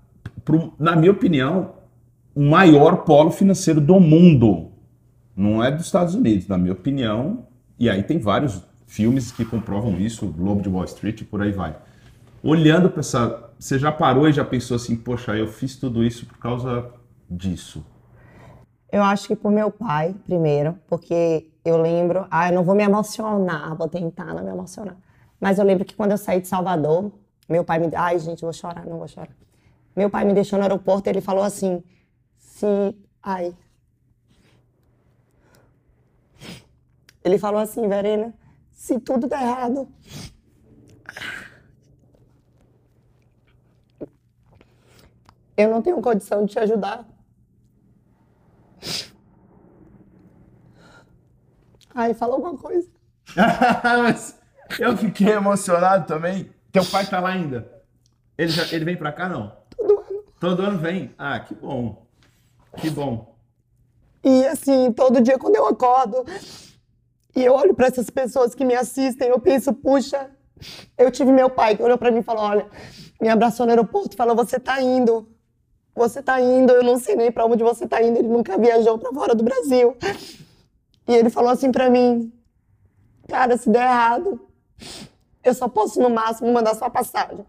na minha opinião, o maior polo financeiro do mundo. Não é dos Estados Unidos, na minha opinião. E aí tem vários filmes que comprovam isso, Globo de Wall Street e por aí vai. olhando para essa. Você já parou e já pensou assim, poxa, eu fiz tudo isso por causa disso? Eu acho que por meu pai, primeiro, porque eu lembro. Ah, eu não vou me emocionar, vou tentar não me emocionar. Mas eu lembro que quando eu saí de Salvador, meu pai me. Ai, gente, vou chorar, não vou chorar. Meu pai me deixou no aeroporto ele falou assim: se. Ai. Ele falou assim, Verena, se tudo der errado. Eu não tenho condição de te ajudar. Ai, fala alguma coisa. Eu fiquei emocionado também. Teu pai tá lá ainda? Ele, já, ele vem pra cá, não? Todo ano. Todo ano vem? Ah, que bom. Que bom. E assim, todo dia quando eu acordo e eu olho para essas pessoas que me assistem, eu penso, puxa, eu tive meu pai que olhou para mim e falou: olha, me abraçou no aeroporto e falou: você tá indo. Você tá indo, eu não sei nem para onde você tá indo. Ele nunca viajou para fora do Brasil. E ele falou assim para mim: cara, se der errado, eu só posso no máximo mandar sua passagem.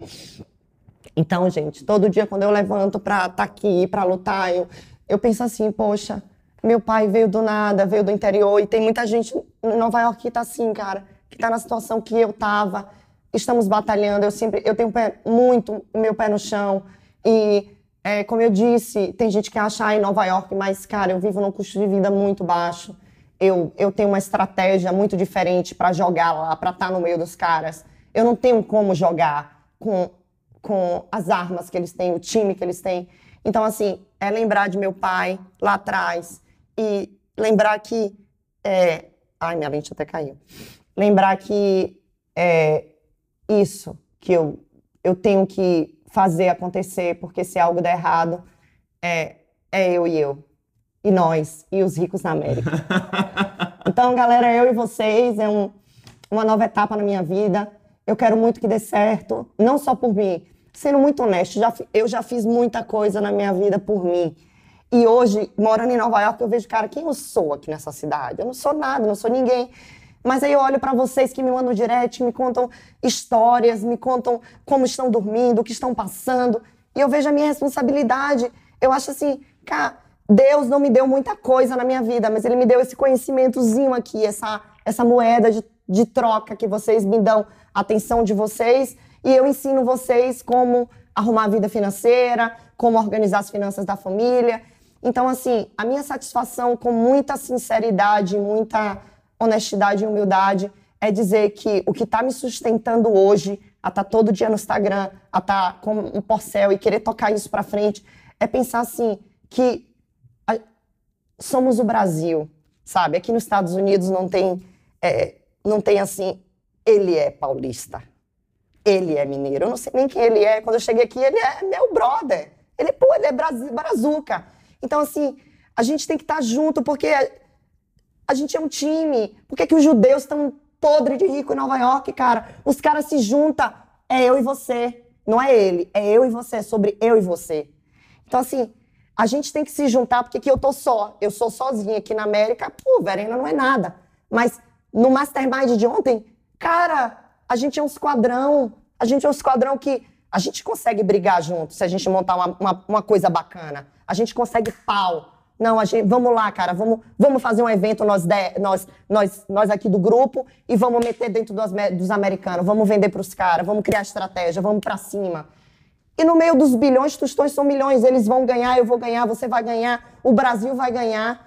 Então, gente, todo dia quando eu levanto para estar tá aqui, para lutar, eu, eu penso assim, poxa, meu pai veio do nada, veio do interior e tem muita gente em Nova York que tá assim, cara, que tá na situação que eu tava. Estamos batalhando, eu sempre, eu tenho pé, muito meu pé no chão e é, como eu disse, tem gente que acha em Nova York, mas cara, eu vivo num custo de vida muito baixo. Eu, eu tenho uma estratégia muito diferente para jogar lá, para estar tá no meio dos caras. Eu não tenho como jogar com com as armas que eles têm, o time que eles têm. Então, assim, é lembrar de meu pai lá atrás e lembrar que. É... Ai, minha lente até caiu. Lembrar que é isso que eu, eu tenho que fazer acontecer, porque se algo der errado, é, é eu e eu. E nós, e os ricos na América. então, galera, eu e vocês, é um, uma nova etapa na minha vida. Eu quero muito que dê certo, não só por mim, sendo muito honesto, já, eu já fiz muita coisa na minha vida por mim. E hoje, morando em Nova York, eu vejo, cara, quem eu sou aqui nessa cidade? Eu não sou nada, não sou ninguém. Mas aí eu olho para vocês que me mandam direct, me contam histórias, me contam como estão dormindo, o que estão passando. E eu vejo a minha responsabilidade. Eu acho assim, cara, Deus não me deu muita coisa na minha vida, mas Ele me deu esse conhecimentozinho aqui, essa, essa moeda de, de troca que vocês me dão, a atenção de vocês e eu ensino vocês como arrumar a vida financeira, como organizar as finanças da família. Então, assim, a minha satisfação com muita sinceridade, muita honestidade e humildade é dizer que o que está me sustentando hoje, a estar tá todo dia no Instagram, a estar tá com um porcel e querer tocar isso para frente, é pensar assim que somos o Brasil, sabe? Aqui nos Estados Unidos não tem, é, não tem assim, ele é paulista ele é mineiro. Eu não sei nem quem ele é. Quando eu cheguei aqui, ele é meu brother. Ele, pô, ele é brazuca. Então, assim, a gente tem que estar tá junto, porque a, gente é um time. Por que, que os judeus estão podre de rico em Nova York, cara? Os caras se juntam. É eu e você. Não é ele. É eu e você. É sobre eu e você. Então, assim, a gente tem que se juntar, porque aqui eu tô só. Eu sou sozinha aqui na América. Pô, Verena não é nada. Mas no Mastermind de ontem, cara, a gente é um esquadrão. A gente é um esquadrão que a gente consegue brigar junto se a gente montar uma, uma, uma coisa bacana. A gente consegue pau. Não, a gente, vamos lá, cara, vamos, vamos fazer um evento nós, de, nós, nós, nós aqui do grupo e vamos meter dentro dos, dos americanos, vamos vender para os caras, vamos criar estratégia, vamos para cima. E no meio dos bilhões, tostões são milhões, eles vão ganhar, eu vou ganhar, você vai ganhar, o Brasil vai ganhar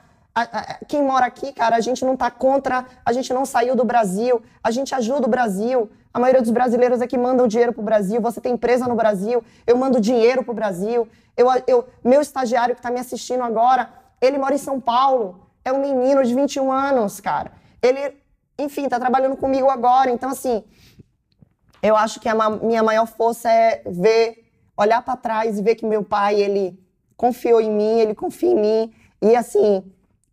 quem mora aqui, cara, a gente não está contra, a gente não saiu do Brasil, a gente ajuda o Brasil. A maioria dos brasileiros aqui mandam dinheiro para o Brasil. Você tem empresa no Brasil, eu mando dinheiro para o Brasil. Eu, eu, meu estagiário que está me assistindo agora, ele mora em São Paulo. É um menino de 21 anos, cara. Ele, enfim, está trabalhando comigo agora. Então, assim, eu acho que a minha maior força é ver, olhar para trás e ver que meu pai, ele confiou em mim, ele confia em mim. E, assim,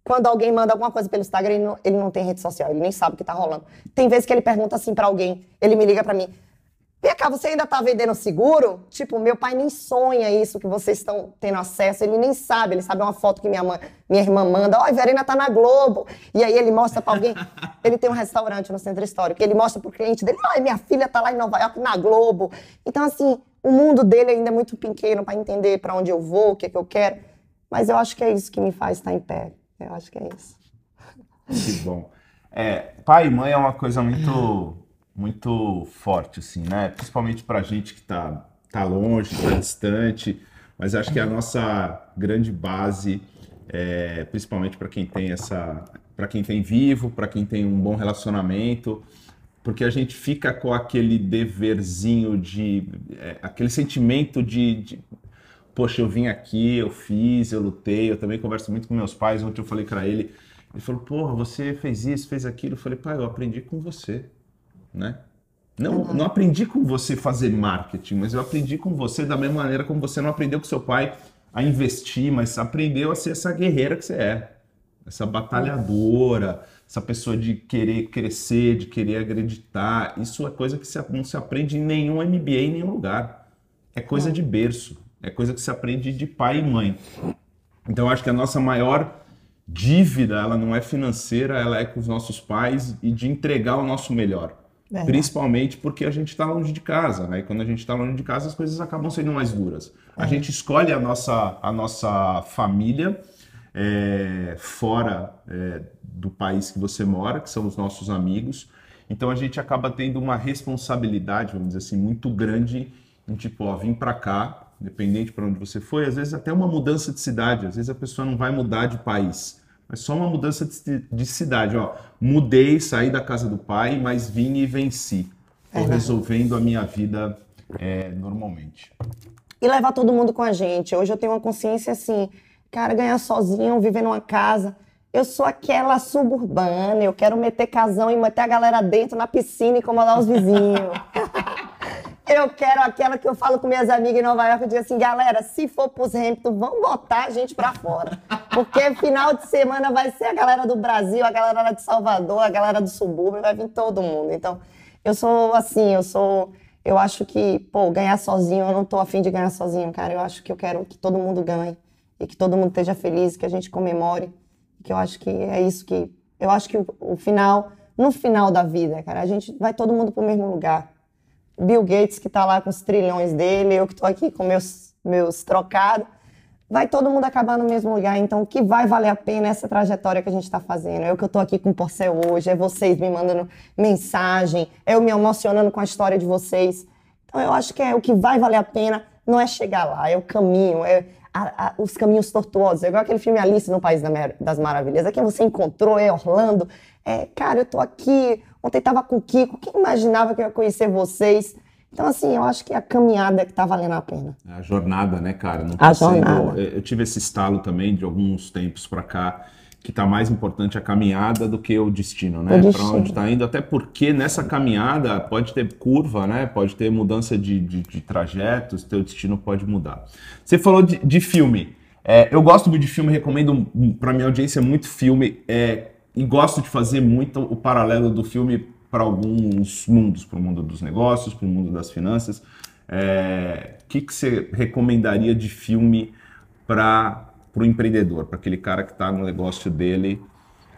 quando alguém manda alguma coisa pelo Instagram, ele não, ele não tem rede social, ele nem sabe o que tá rolando. Tem vezes que ele pergunta assim para alguém, ele me liga para mim, Vem cá, você ainda tá vendendo seguro? Tipo, meu pai nem sonha isso que vocês estão tendo acesso, ele nem sabe, ele sabe uma foto que minha, mãe, minha irmã manda, ó, oh, Verena tá na Globo. E aí ele mostra pra alguém, ele tem um restaurante no centro histórico, ele mostra pro cliente dele, ó, minha filha tá lá em Nova York na Globo. Então, assim, o mundo dele ainda é muito pequeno para entender para onde eu vou, o que, é que eu quero. Mas eu acho que é isso que me faz estar em pé. Eu acho que é isso. Que bom. É, pai e mãe é uma coisa muito muito forte, assim, né? Principalmente para gente que está tá longe, está distante, mas acho que a nossa grande base, é, principalmente para quem tem essa, para quem tem vivo, para quem tem um bom relacionamento, porque a gente fica com aquele deverzinho de, é, aquele sentimento de, de poxa, eu vim aqui, eu fiz, eu lutei, eu também converso muito com meus pais, ontem eu falei para ele, ele falou, porra, você fez isso, fez aquilo, eu falei, pai, eu aprendi com você né? Não, uhum. não aprendi com você fazer marketing, mas eu aprendi com você da mesma maneira como você não aprendeu com seu pai a investir, mas aprendeu a ser essa guerreira que você é. Essa batalhadora, essa pessoa de querer crescer, de querer acreditar. Isso é coisa que não se aprende em nenhum MBA, em nenhum lugar. É coisa de berço. É coisa que se aprende de pai e mãe. Então, eu acho que a nossa maior dívida, ela não é financeira, ela é com os nossos pais e de entregar o nosso melhor. Verdade. Principalmente porque a gente está longe de casa, né? E quando a gente está longe de casa, as coisas acabam sendo mais duras. É. A gente escolhe a nossa, a nossa família é, fora é, do país que você mora, que são os nossos amigos. Então a gente acaba tendo uma responsabilidade, vamos dizer assim, muito grande em tipo, ó, vim para cá, independente para onde você foi, às vezes até uma mudança de cidade, às vezes a pessoa não vai mudar de país mas só uma mudança de, de cidade. Ó, mudei, saí da casa do pai, mas vim e venci. Estou é resolvendo a minha vida é, normalmente. E levar todo mundo com a gente. Hoje eu tenho uma consciência assim, cara, ganhar sozinho, viver numa casa. Eu sou aquela suburbana, eu quero meter casão e meter a galera dentro na piscina e incomodar os vizinhos. Eu quero aquela que eu falo com minhas amigas em Nova York, eu digo assim, galera, se for pros Hampton, vamos botar a gente pra fora. Porque final de semana vai ser a galera do Brasil, a galera de Salvador, a galera do subúrbio, vai vir todo mundo. Então, eu sou assim, eu sou... Eu acho que, pô, ganhar sozinho, eu não tô afim de ganhar sozinho, cara. Eu acho que eu quero que todo mundo ganhe e que todo mundo esteja feliz, que a gente comemore. Que eu acho que é isso que... Eu acho que o, o final, no final da vida, cara, a gente vai todo mundo pro mesmo lugar Bill Gates que está lá com os trilhões dele, eu que estou aqui com meus, meus trocados. Vai todo mundo acabar no mesmo lugar. Então, o que vai valer a pena é essa trajetória que a gente está fazendo? É o que eu estou aqui com o Porcel hoje, é vocês me mandando mensagem, é eu me emocionando com a história de vocês. Então, eu acho que é o que vai valer a pena não é chegar lá, é o caminho, é a, a, os caminhos tortuosos. É igual aquele filme Alice no País das Maravilhas. É quem você encontrou, é Orlando. É, cara, eu tô aqui, Ontem estava com o Kiko, quem imaginava que eu ia conhecer vocês? Então, assim, eu acho que é a caminhada que está valendo a pena. A jornada, né, cara? Não tá a jornada. Eu tive esse estalo também de alguns tempos para cá, que está mais importante a caminhada do que o destino, né? Para onde está indo, até porque nessa caminhada pode ter curva, né? Pode ter mudança de, de, de trajetos, teu destino pode mudar. Você falou de, de filme. É, eu gosto muito de filme, recomendo para minha audiência muito filme. É, e gosto de fazer muito o paralelo do filme para alguns mundos, para o mundo dos negócios, para o mundo das finanças. O é, que, que você recomendaria de filme para o empreendedor, para aquele cara que está no negócio dele,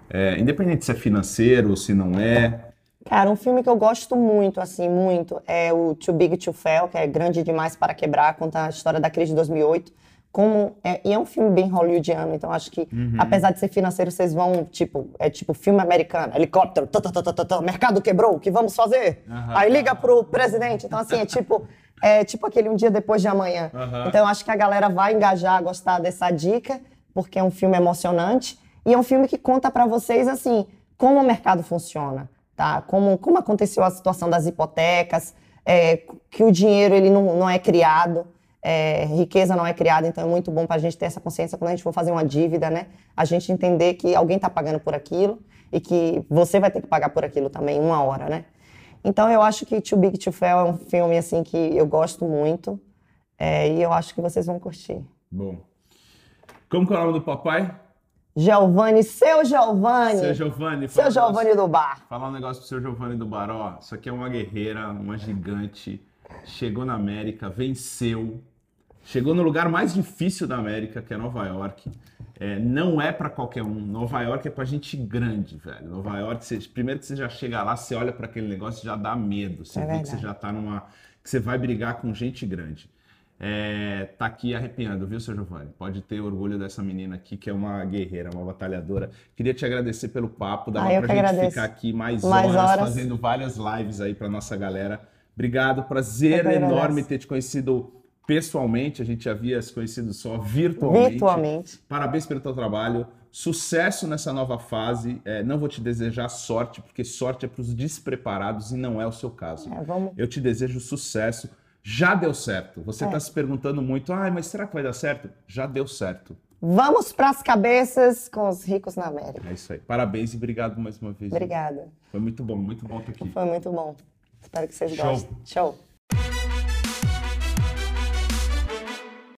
é, independente se é financeiro ou se não é? Cara, um filme que eu gosto muito, assim, muito, é o Too Big to Fail, que é grande demais para quebrar, conta a história da crise de 2008 como é, e é um filme bem hollywoodiano, então acho que uhum. apesar de ser financeiro, vocês vão tipo é tipo filme americano, helicóptero, tá, tá, tá, mercado quebrou, o que vamos fazer? Uhum. Aí liga pro presidente, então assim é tipo é tipo aquele um dia depois de amanhã. Uhum. Então eu acho que a galera vai engajar, gostar dessa dica, porque é um filme emocionante e é um filme que conta para vocês assim como o mercado funciona, tá? Como como aconteceu a situação das hipotecas, é, que o dinheiro ele não, não é criado é, riqueza não é criada, então é muito bom para a gente ter essa consciência quando a gente for fazer uma dívida, né? A gente entender que alguém está pagando por aquilo e que você vai ter que pagar por aquilo também, uma hora, né? Então eu acho que Too Big to Fail é um filme assim que eu gosto muito é, e eu acho que vocês vão curtir. Bom. Como que é o nome do papai? Giovanni, seu Giovanni. Seu Giovanni. Seu Giovanni do bar. Falar um negócio pro seu Giovanni do bar, ó. Isso aqui é uma guerreira, uma gigante chegou na América, venceu, chegou no lugar mais difícil da América, que é Nova York. É, não é para qualquer um. Nova York é pra gente grande, velho. Nova York, você, primeiro que você já chega lá, você olha para aquele negócio já dá medo. Você É vê que você já tá numa. que você vai brigar com gente grande. É, tá aqui arrepiando, viu, seu Giovanni? Pode ter orgulho dessa menina aqui, que é uma guerreira, uma batalhadora. Queria te agradecer pelo papo, dava Ah, pra gente agradeço. ficar aqui mais, Mais horas, horas. fazendo várias lives aí pra nossa galera. Obrigado, prazer agradeço. enorme ter te conhecido pessoalmente, a gente já havia se conhecido só virtualmente. Virtualmente. Parabéns pelo teu trabalho. Sucesso nessa nova fase. É, não vou te desejar sorte, porque sorte é para os despreparados e não é o seu caso. É, vamos. Eu te desejo sucesso. Já deu certo. Você está É. se perguntando muito, ah, mas será que vai dar certo? Já deu certo. Vamos pras cabeças com os ricos na América. É isso aí. Parabéns e obrigado mais uma vez. Obrigada. Foi muito bom, muito bom estar aqui. Foi muito bom. Espero que vocês Show. gostem. Show!